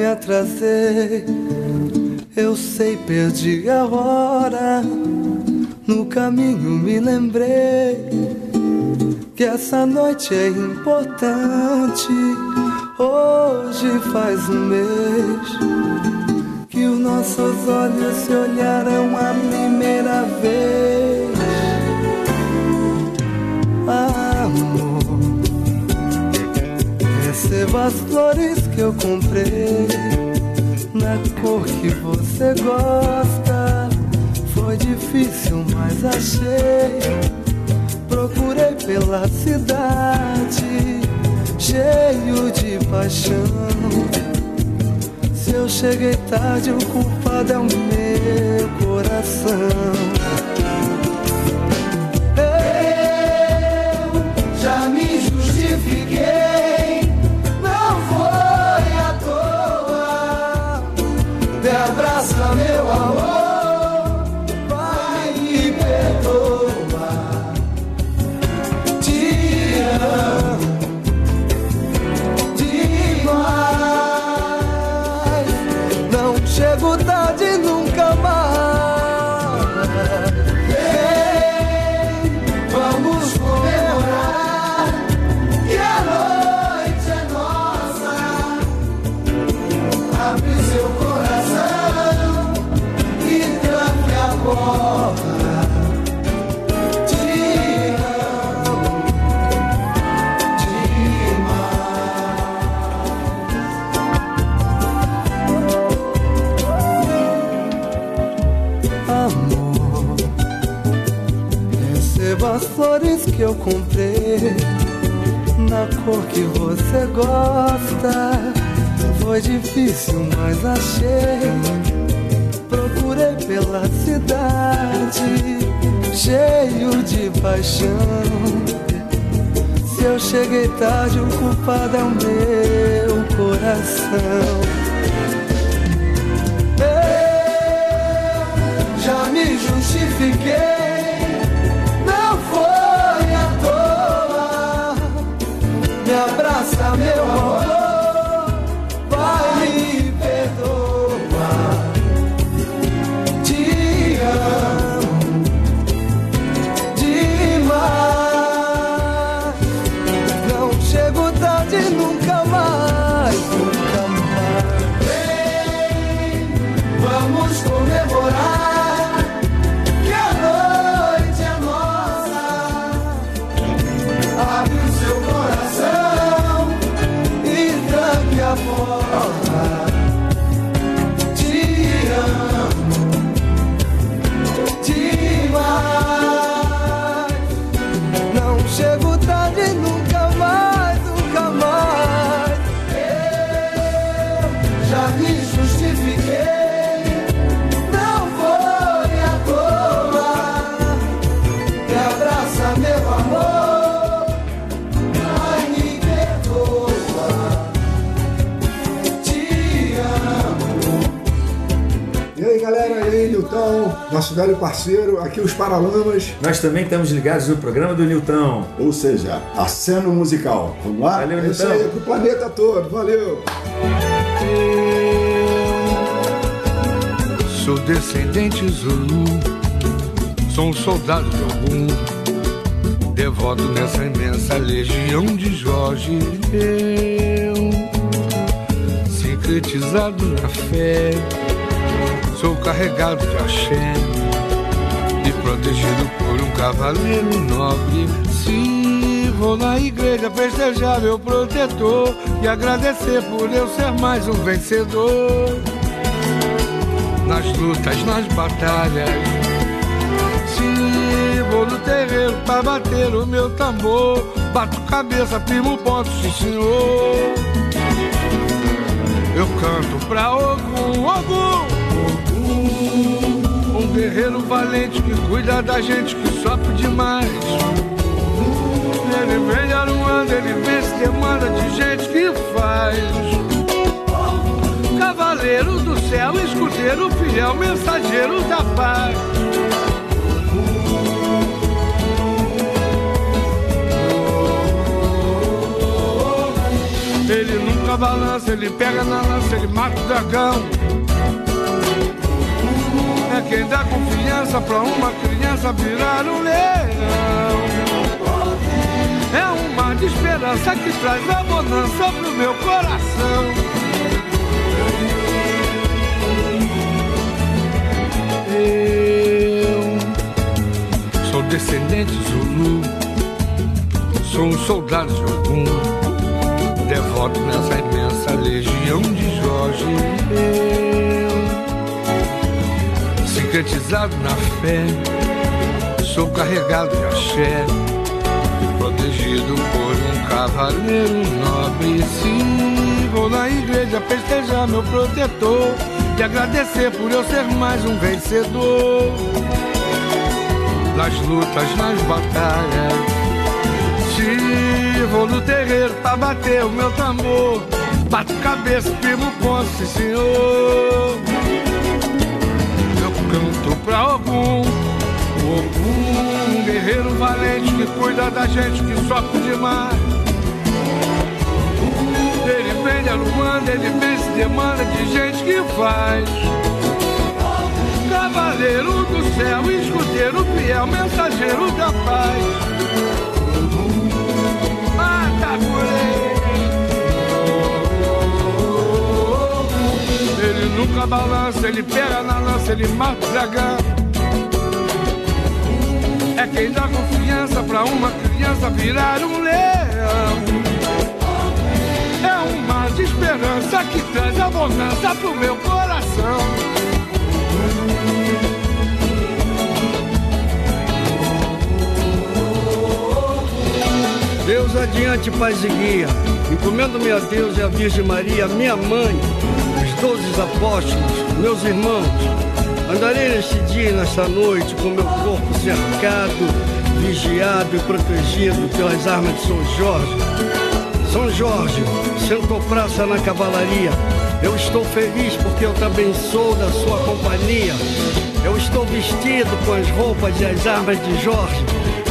me atrasei. Eu sei, perdi a hora. No caminho me lembrei que essa noite é importante. Hoje faz um mês que os nossos olhos se olharam a primeira vez. Amor, receba as flores que eu comprei na cor que você gosta. Foi difícil, mas achei. Procurei pela cidade, cheio de paixão. Se eu cheguei tarde, o culpado é o meu coração. Chego que eu comprei na cor que você gosta. Foi difícil, mas achei. Procurei pela cidade, cheio de paixão. Se eu cheguei tarde, o culpado é o meu coração. Nosso velho parceiro, aqui os Paralamas. Nós também estamos ligados no programa do Nilton. Ou seja, aceno musical. Vamos lá? Valeu, é isso Nilton. aí, pro planeta todo. Valeu! Sou descendente Zulu, sou um soldado de algum, devoto nessa imensa legião de Jorge. Eu, sincretizado na fé, sou carregado de axé protegido por um cavaleiro nobre. Se vou na igreja festejar meu protetor e agradecer por eu ser mais um vencedor nas lutas, nas batalhas. Se vou no terreiro pra bater o meu tambor, bato cabeça, primo ponto, sim senhor. Eu canto pra Ogum, Ogum, Ogum, um guerreiro valente que cuida da gente que sofre demais. Ele vem de Aruanda, ele vence demanda de gente que faz. Cavaleiro do céu, escudeiro fiel, mensageiro da paz. Ele nunca balança, ele pega na lança, ele mata o dragão. Quem dá confiança pra uma criança virar um leão. É um mar de esperança que traz a bonança pro meu coração. Eu sou descendente Zulu, sou um soldado de algum, devoto nessa imensa legião de Jorge. Eu, sincretizado na fé, sou carregado de axé, protegido por um cavaleiro nobre. Se vou na igreja festejar meu protetor e agradecer por eu ser mais um vencedor. Nas lutas, nas batalhas, se vou no terreiro pra bater o meu tambor, bato cabeça, ponto, sim senhor. Canto pra algum, algum guerreiro valente que cuida da gente que sofre demais. Ele vem de Aruanda, ele vem se demanda de gente que faz. Cavaleiro do céu, escudeiro fiel, mensageiro da paz. Ele nunca balança, ele pega na lança, ele mata o dragão. É quem dá confiança pra uma criança virar um leão. É um mar de esperança que traz a bonança pro meu coração. Deus adiante, paz e guia. Encomendo-me a Deus e a Virgem Maria, minha mãe, os doze apóstolos, meus irmãos. Andarei neste dia e nesta noite com meu corpo cercado, vigiado e protegido pelas armas de São Jorge. São Jorge, sentou praça na cavalaria. Eu estou feliz porque eu também sou da sua companhia. Eu estou vestido com as roupas e as armas de Jorge,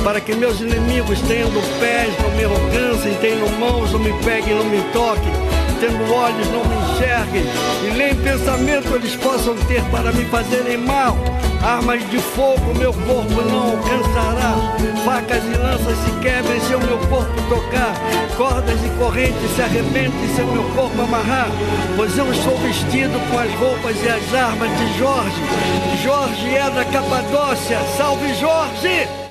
para que meus inimigos, tendo pés, não me alcancem, tendo mãos, não me peguem, não me toquem, tendo olhos, não me enxerguem, e nem pensamento eles possam ter para me fazerem mal. Armas de fogo meu corpo não alcançará, facas e lanças se quebrem se o meu corpo tocar, cordas e correntes se arrebentem se o meu corpo amarrar, pois eu estou vestido com as roupas e as armas de Jorge. Jorge é da Capadócia, salve Jorge!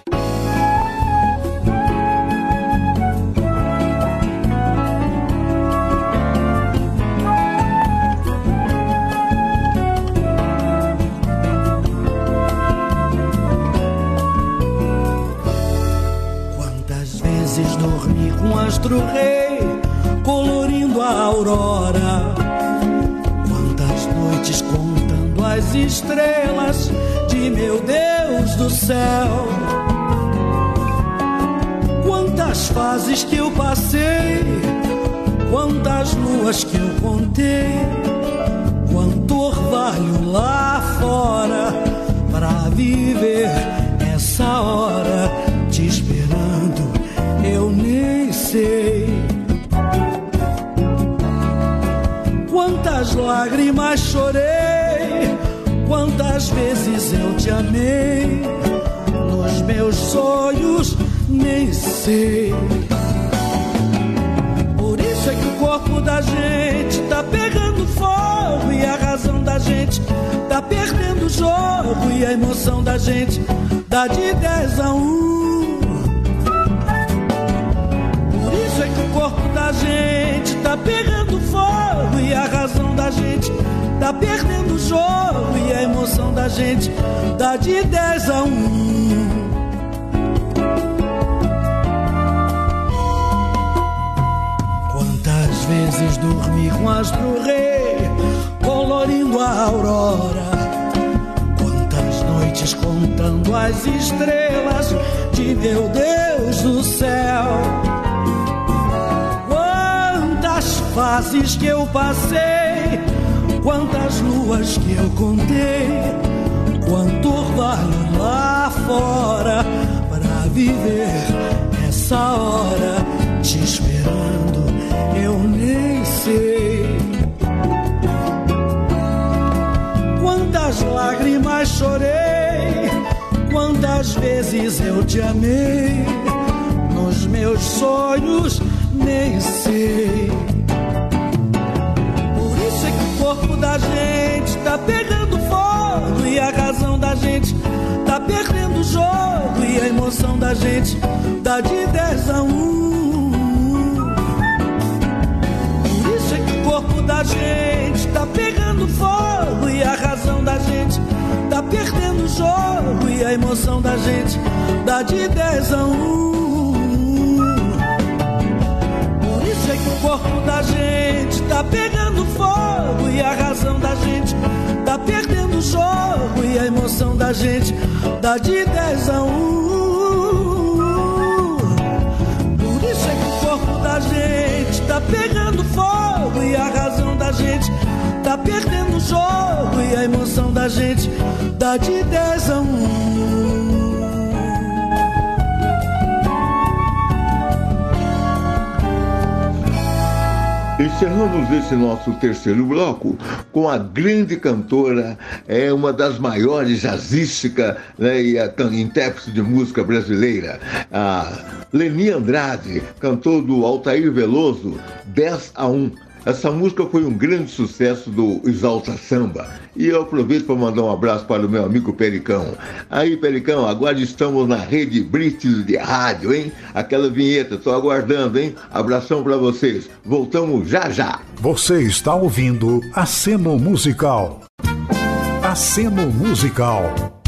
Com o astro rei, colorindo a aurora. Quantas noites contando as estrelas de meu Deus do céu. Quantas fases que eu passei, quantas luas que eu contei, quanto orvalho lá fora pra viver essa hora lágrimas chorei, quantas vezes eu te amei, nos meus sonhos nem sei. Por isso é que o corpo da gente tá pegando fogo e a razão da gente tá perdendo o jogo e a emoção da gente dá de 10 a 1. Por isso é que o corpo da gente tá pegando fogo e a razão da gente tá perdendo o jogo e a emoção da gente dá de 10 a 1. Quantas vezes dormi com astro rei, colorindo a aurora. Quantas noites contando as estrelas de meu Deus do céu fases que eu passei, quantas luas que eu contei, quanto orvalho lá fora para viver essa hora te esperando, eu nem sei. Quantas lágrimas chorei, quantas vezes eu te amei, nos meus sonhos nem sei corpo da gente tá pegando fogo e a razão da gente tá perdendo o jogo e a emoção da gente dá de 10 a 1. Por isso é que o corpo da gente tá pegando fogo e a razão da gente tá perdendo o jogo e a emoção da gente dá de 10 a 1. Por isso é que o corpo da gente tá pegando e a razão da gente tá perdendo o jogo e a emoção da gente dá de 10 a 1. Por isso é que o corpo da gente tá pegando fogo e a razão da gente tá perdendo o jogo e a emoção da gente dá de 10 a 1. Encerramos esse nosso terceiro bloco com a grande cantora, é uma das maiores jazzísticas né, e a, intérprete de música brasileira, a Leni Andrade, cantou do Altair Veloso 10 a 1. Essa música foi um grande sucesso do Exalta Samba. E eu aproveito para mandar um abraço para o meu amigo Pericão. Aí, Pericão, agora estamos na rede Brits de rádio, hein? Aquela vinheta, estou aguardando, hein? Abração para vocês. Voltamos já já. Você está ouvindo Aceno Musical. Aceno Musical.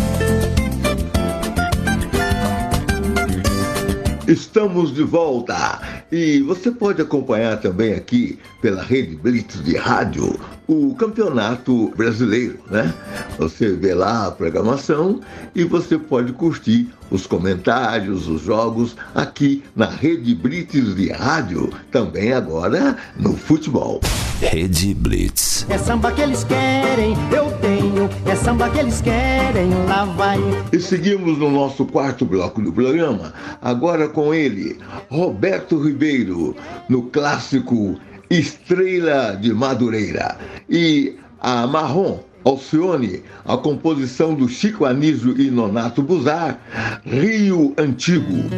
Estamos de volta e você pode acompanhar também aqui pela rede Blitz de rádio o campeonato brasileiro, né? Você vê lá a programação e você pode curtir os comentários, os jogos aqui na rede Blitz de rádio, também agora no futebol. Rede Blitz. É samba que eles querem, eu tenho. É samba que eles querem, lá vai. E seguimos no nosso quarto bloco do programa, agora com ele, Roberto Ribeiro, no clássico Estrela de Madureira. E a Marrom Alcione, a composição do Chico Anísio e Nonato Buzar, Rio Antigo.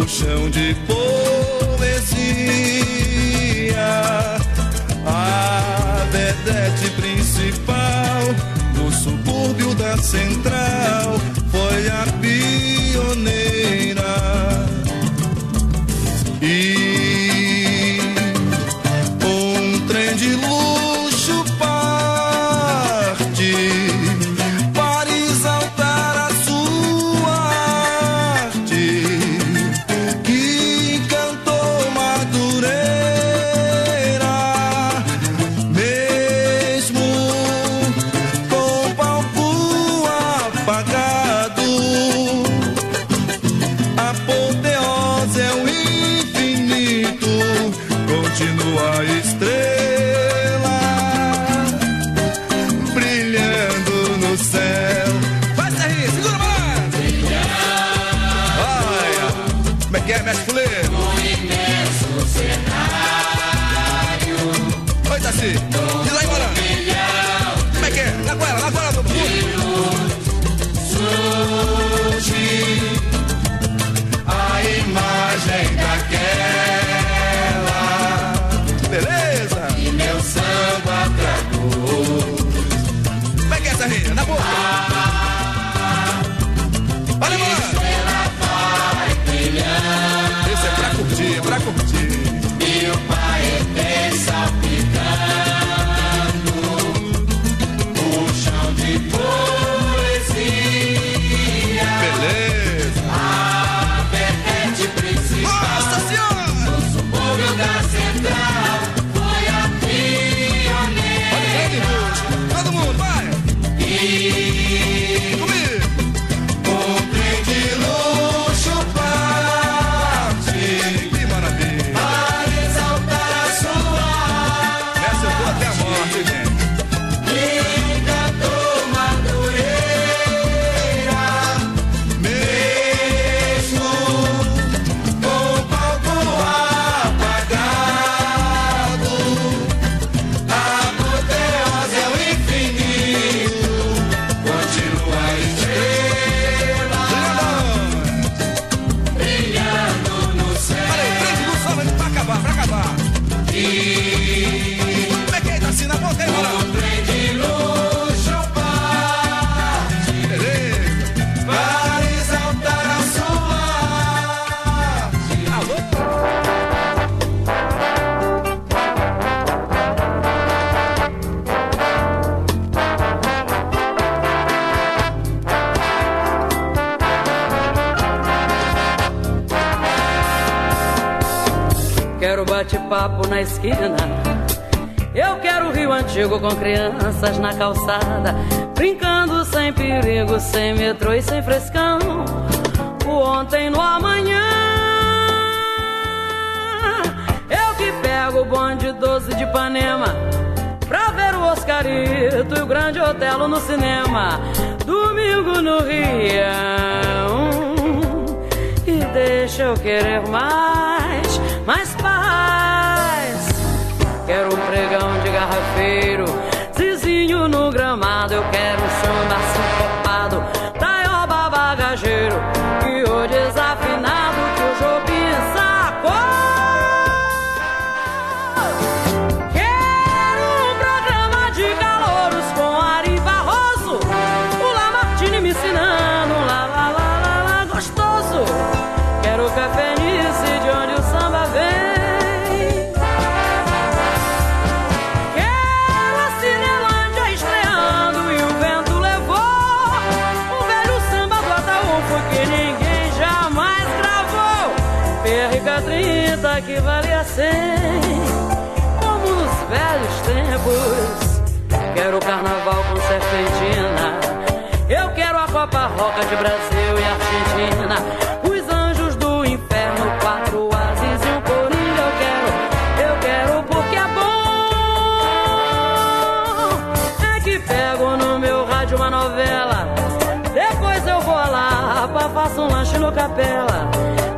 O chão de poesia. A vedete principal do subúrbio da central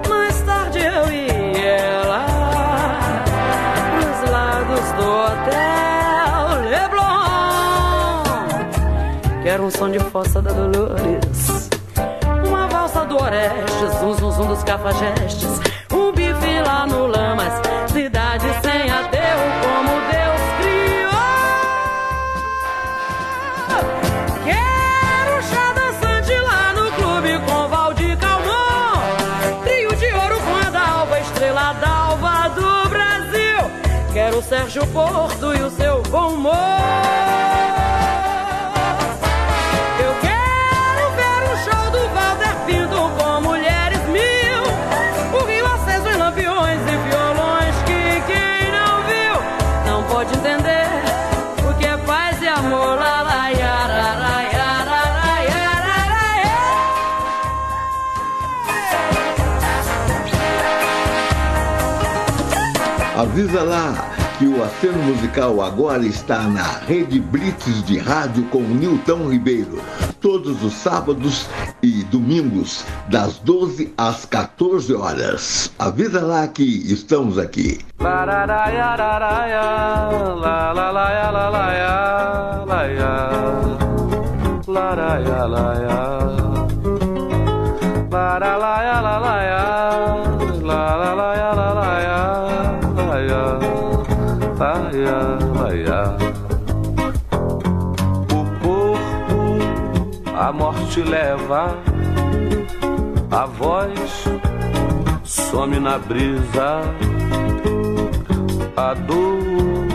Mais tarde eu e ela nos lados do hotel Leblon. Quero um som de fossa da Dolores, uma valsa do Orestes, um zum zum dos cafajestes, um bife lá no Lamas, o Sérgio Porto e o seu bom humor. Eu quero ver o show do Walter Pinto com mulheres mil. O rio aceso em lampiões e violões que quem não viu não pode entender o que é paz e amor. Lá, lá, ia, lá, lá, lá, ia. Avisa lá que o aceno musical agora está na Rede Blitz de rádio com Nilton Ribeiro, todos os sábados e domingos, das 12 às 14 horas. Avisa lá que estamos aqui. Morte leva, a voz some na brisa. A dor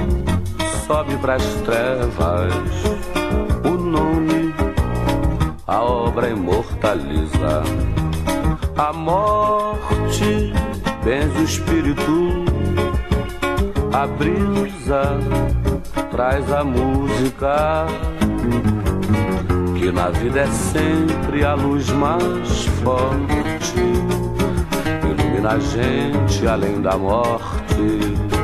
sobe pras trevas, o nome a obra imortaliza. A morte benze o espírito, a brisa traz a música. Que na vida é sempre a luz mais forte, ilumina a gente além da morte.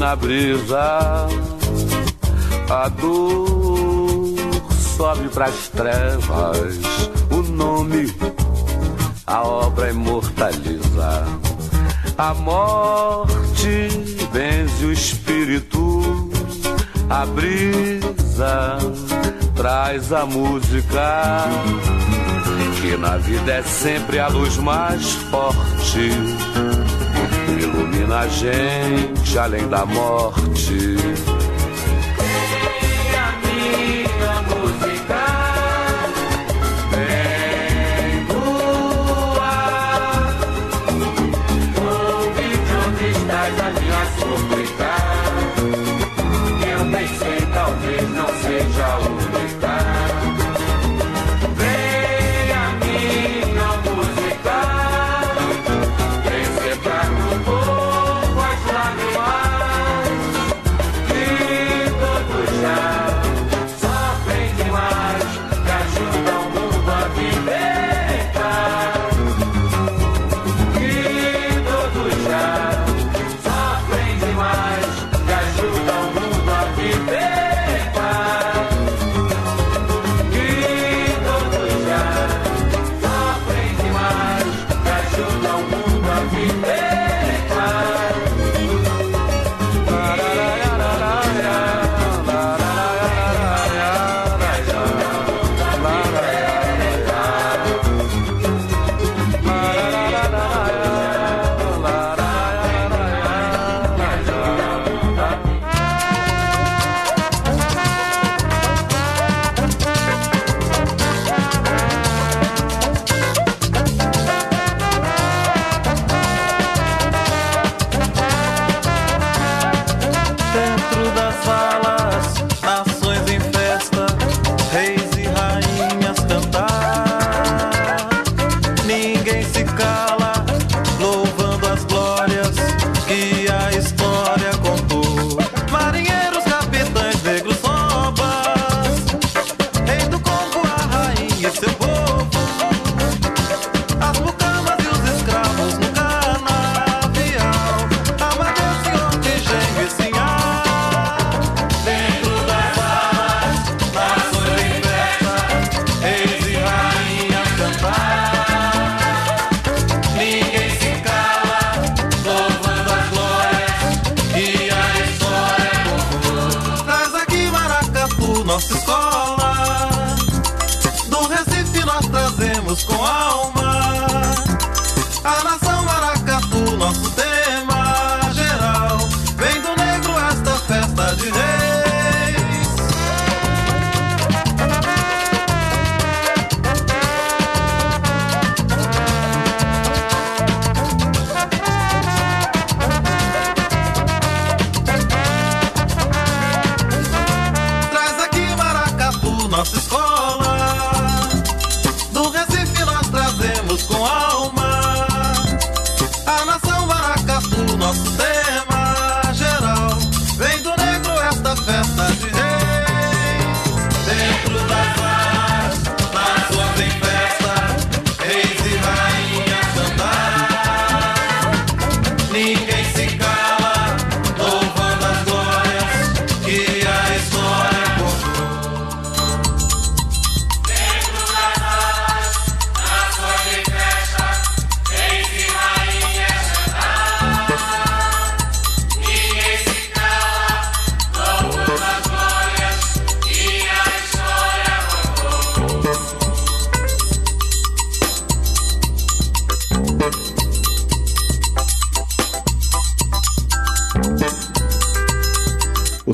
Na brisa, a dor sobe pras trevas, o nome a obra imortaliza. A morte benze o espírito, a brisa traz a música. Que na vida é sempre a luz mais forte, ilumina a gente além da morte.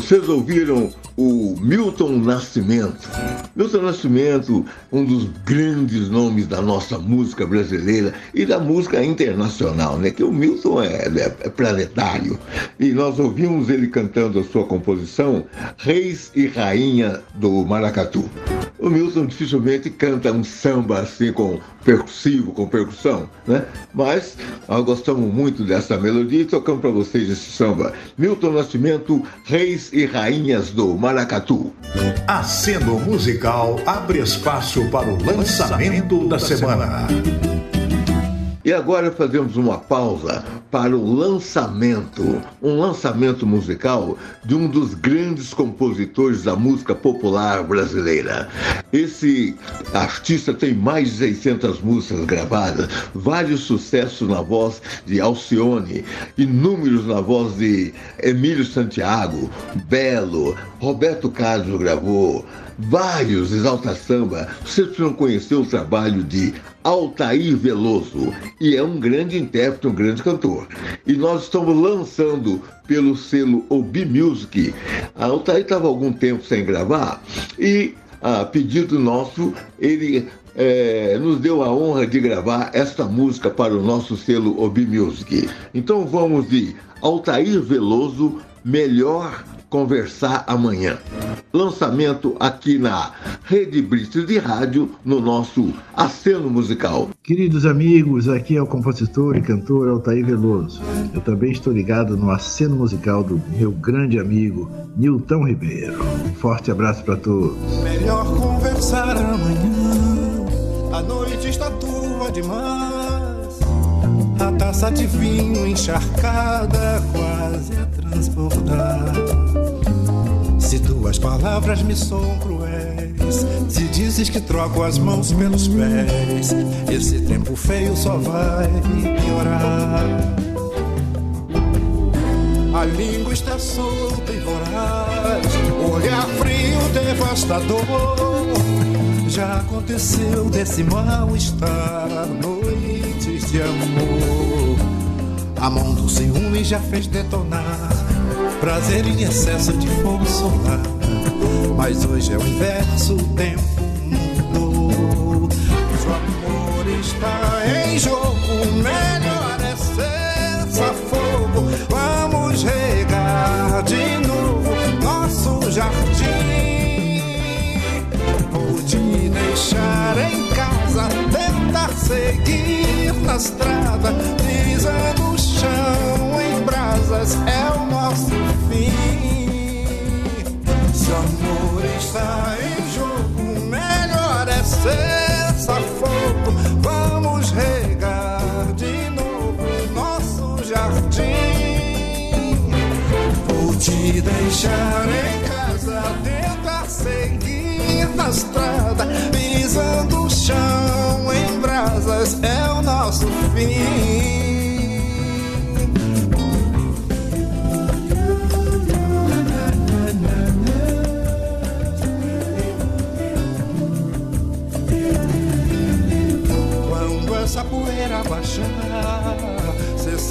Vocês ouviram o Milton Nascimento. Milton Nascimento, um dos grandes nomes da nossa música brasileira e da música internacional, né? Que o Milton é, é- é planetário. E nós ouvimos ele cantando a sua composição Reis e Rainha do Maracatu. O Milton dificilmente canta um samba assim com percussivo, com percussão, né? Mas nós gostamos muito dessa melodia e tocamos para vocês esse samba. Milton Nascimento, Reis e Rainhas do Maracatu. Aceno Musical abre espaço para o lançamento da semana. E agora fazemos uma pausa para o lançamento, um lançamento musical de um dos grandes compositores da música popular brasileira. Esse artista tem mais de 600 músicas gravadas, vários sucessos na voz de Alcione, inúmeros na voz de Emílio Santiago, Belo, Roberto Carlos gravou, vários Exalta Samba. Vocês precisam conhecer o trabalho de Altair Veloso e é um grande intérprete, um grande cantor. E nós estamos lançando pelo selo Obi Music. A Altair estava algum tempo sem gravar e, a pedido nosso, ele é, nos deu a honra de gravar esta música para o nosso selo Obi Music. Então vamos de Altair Veloso, Melhor Conversar Amanhã. Lançamento aqui na Rede Brito de Rádio, no nosso Aceno Musical. Queridos amigos, aqui é o compositor e cantor Altair Veloso. Eu também estou ligado no aceno musical do meu grande amigo Nilton Ribeiro. Um forte abraço para todos. Melhor conversar amanhã. A noite está tua demais. Taça de vinho encharcada quase a transbordar. Se tuas palavras me são cruéis, se dizes que troco as mãos pelos pés, esse tempo feio só vai piorar. A língua está solta e voraz, olhar frio devastador. Já aconteceu desse mal-estar, noites de amor. A mão do ciúme já fez detonar prazer em excesso de fogo solar. Mas hoje é o inverso, o tempo mudou. O amor está em jogo, melhor é cessar fogo. Vamos regar de novo nosso jardim. Vou te deixar em casa, tentar seguir na estrada, pisando o chão em brasas. É o nosso fim. Se o amor está em jogo, melhor é cessar fogo. Vamos regar de novo nosso jardim. Vou te deixar em casa, tentar seguir na estrada, pisando o chão em brasas. É o nosso fim.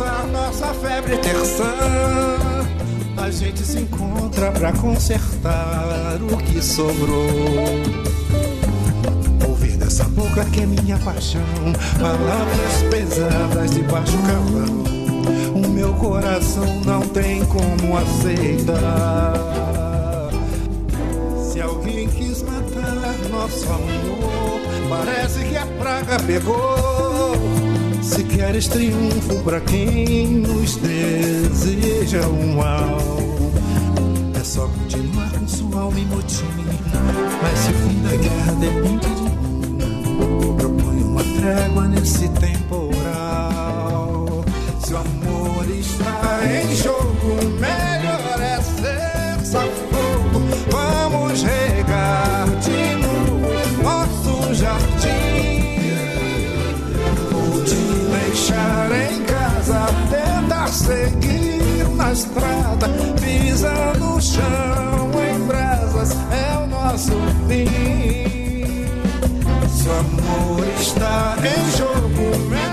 Nossa febre terçã, a gente se encontra pra consertar o que sobrou. Ouvir dessa boca que é minha paixão, palavras pesadas de baixo calão. O meu coração não tem como aceitar. Se alguém quis matar nosso amor, parece que a praga pegou. Se queres triunfo pra quem nos deseja um mal, é só continuar com sua alma em. Mas se o fim da guerra depende de mim, proponho uma trégua nesse temporal. Estrada, pisando no chão em brasas. É o nosso fim. Se o amor está em jogo, melhor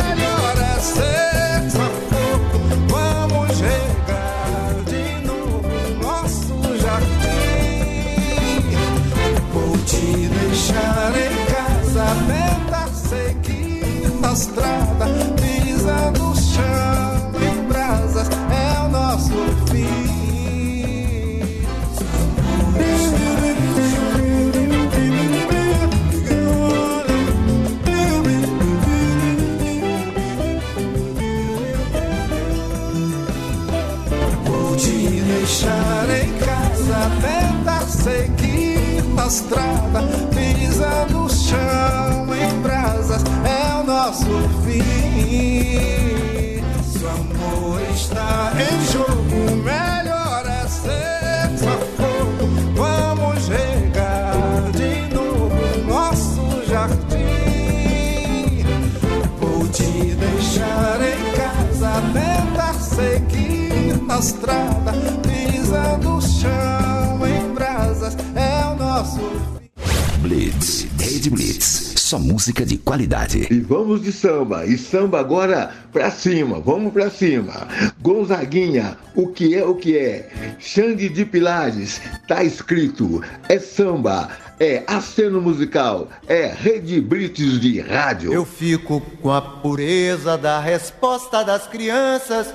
estrada, pisando o chão em brasas, é o nosso fim. Se o amor está em jogo, melhor é ser fogo. Vamos regar de novo nosso jardim. Vou te deixar em casa, tentar seguir na estrada, pisando o chão Blitz, Rede Blitz, só música de qualidade. E vamos de samba. E samba agora pra cima. Vamos pra cima. Gonzaguinha, o que é o que é? Xande de Pilares, tá escrito. É samba, é aceno musical, é Rede Blitz de rádio. Eu fico com a pureza da resposta das crianças.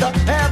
A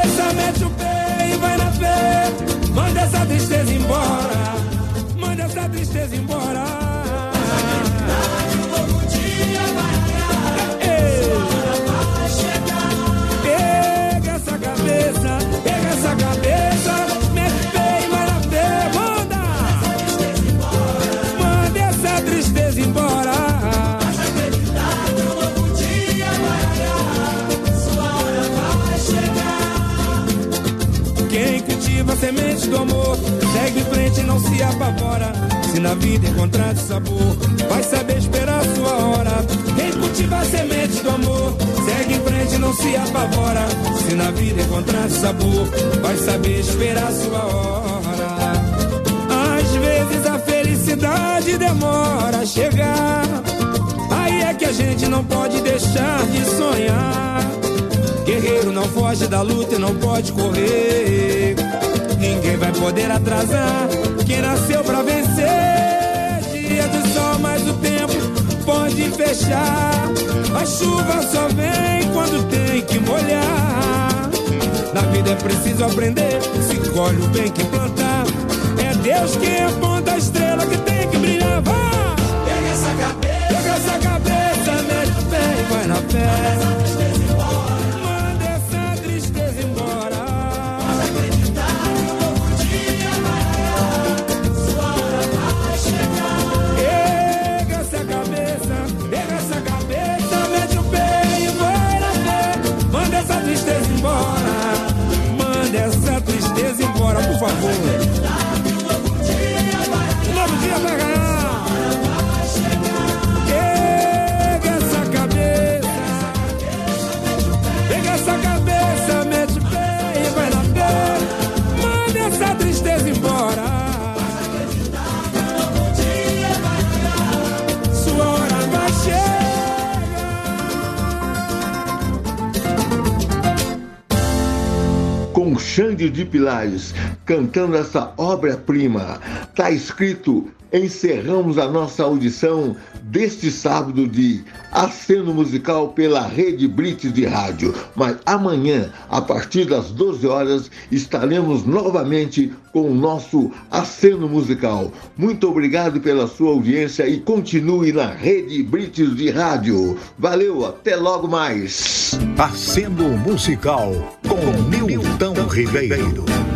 Manda tristeza embora. Pega essa cabeça, pega essa cabeça, mete vai na fé. Manda! Manda essa tristeza embora. Quem cultiva a semente do amor segue em frente e não se apavora. Se na vida encontrar sabor, vai saber esperar sua hora. Quem cultiva a semente do amor segue em frente e não se apavora. Se na vida encontrar sabor, vai saber esperar sua hora. Às vezes a felicidade demora a chegar. Aí é que a gente não pode deixar de sonhar. Guerreiro não foge da luta e não pode correr. Ninguém vai poder atrasar quem nasceu pra vencer. Dia de sol, mas o tempo pode fechar. A chuva só vem quando tem que molhar. Na vida é preciso aprender. Se colhe o bem que plantar. É Deus quem aponta a estrela que tem que brilhar. Vá! Pega essa cabeça, pega essa cabeça, mete o pé e vai na fé. Xande de Pilares cantando essa obra-prima. Tá escrito: encerramos a nossa audição deste sábado de aceno musical pela Rede Blitz de Rádio. Mas amanhã, a partir das 12 horas, estaremos novamente com o nosso aceno musical. Muito obrigado pela sua audiência e continue na Rede Blitz de Rádio. Valeu, até logo mais. Aceno musical com Nilton Ribeiro.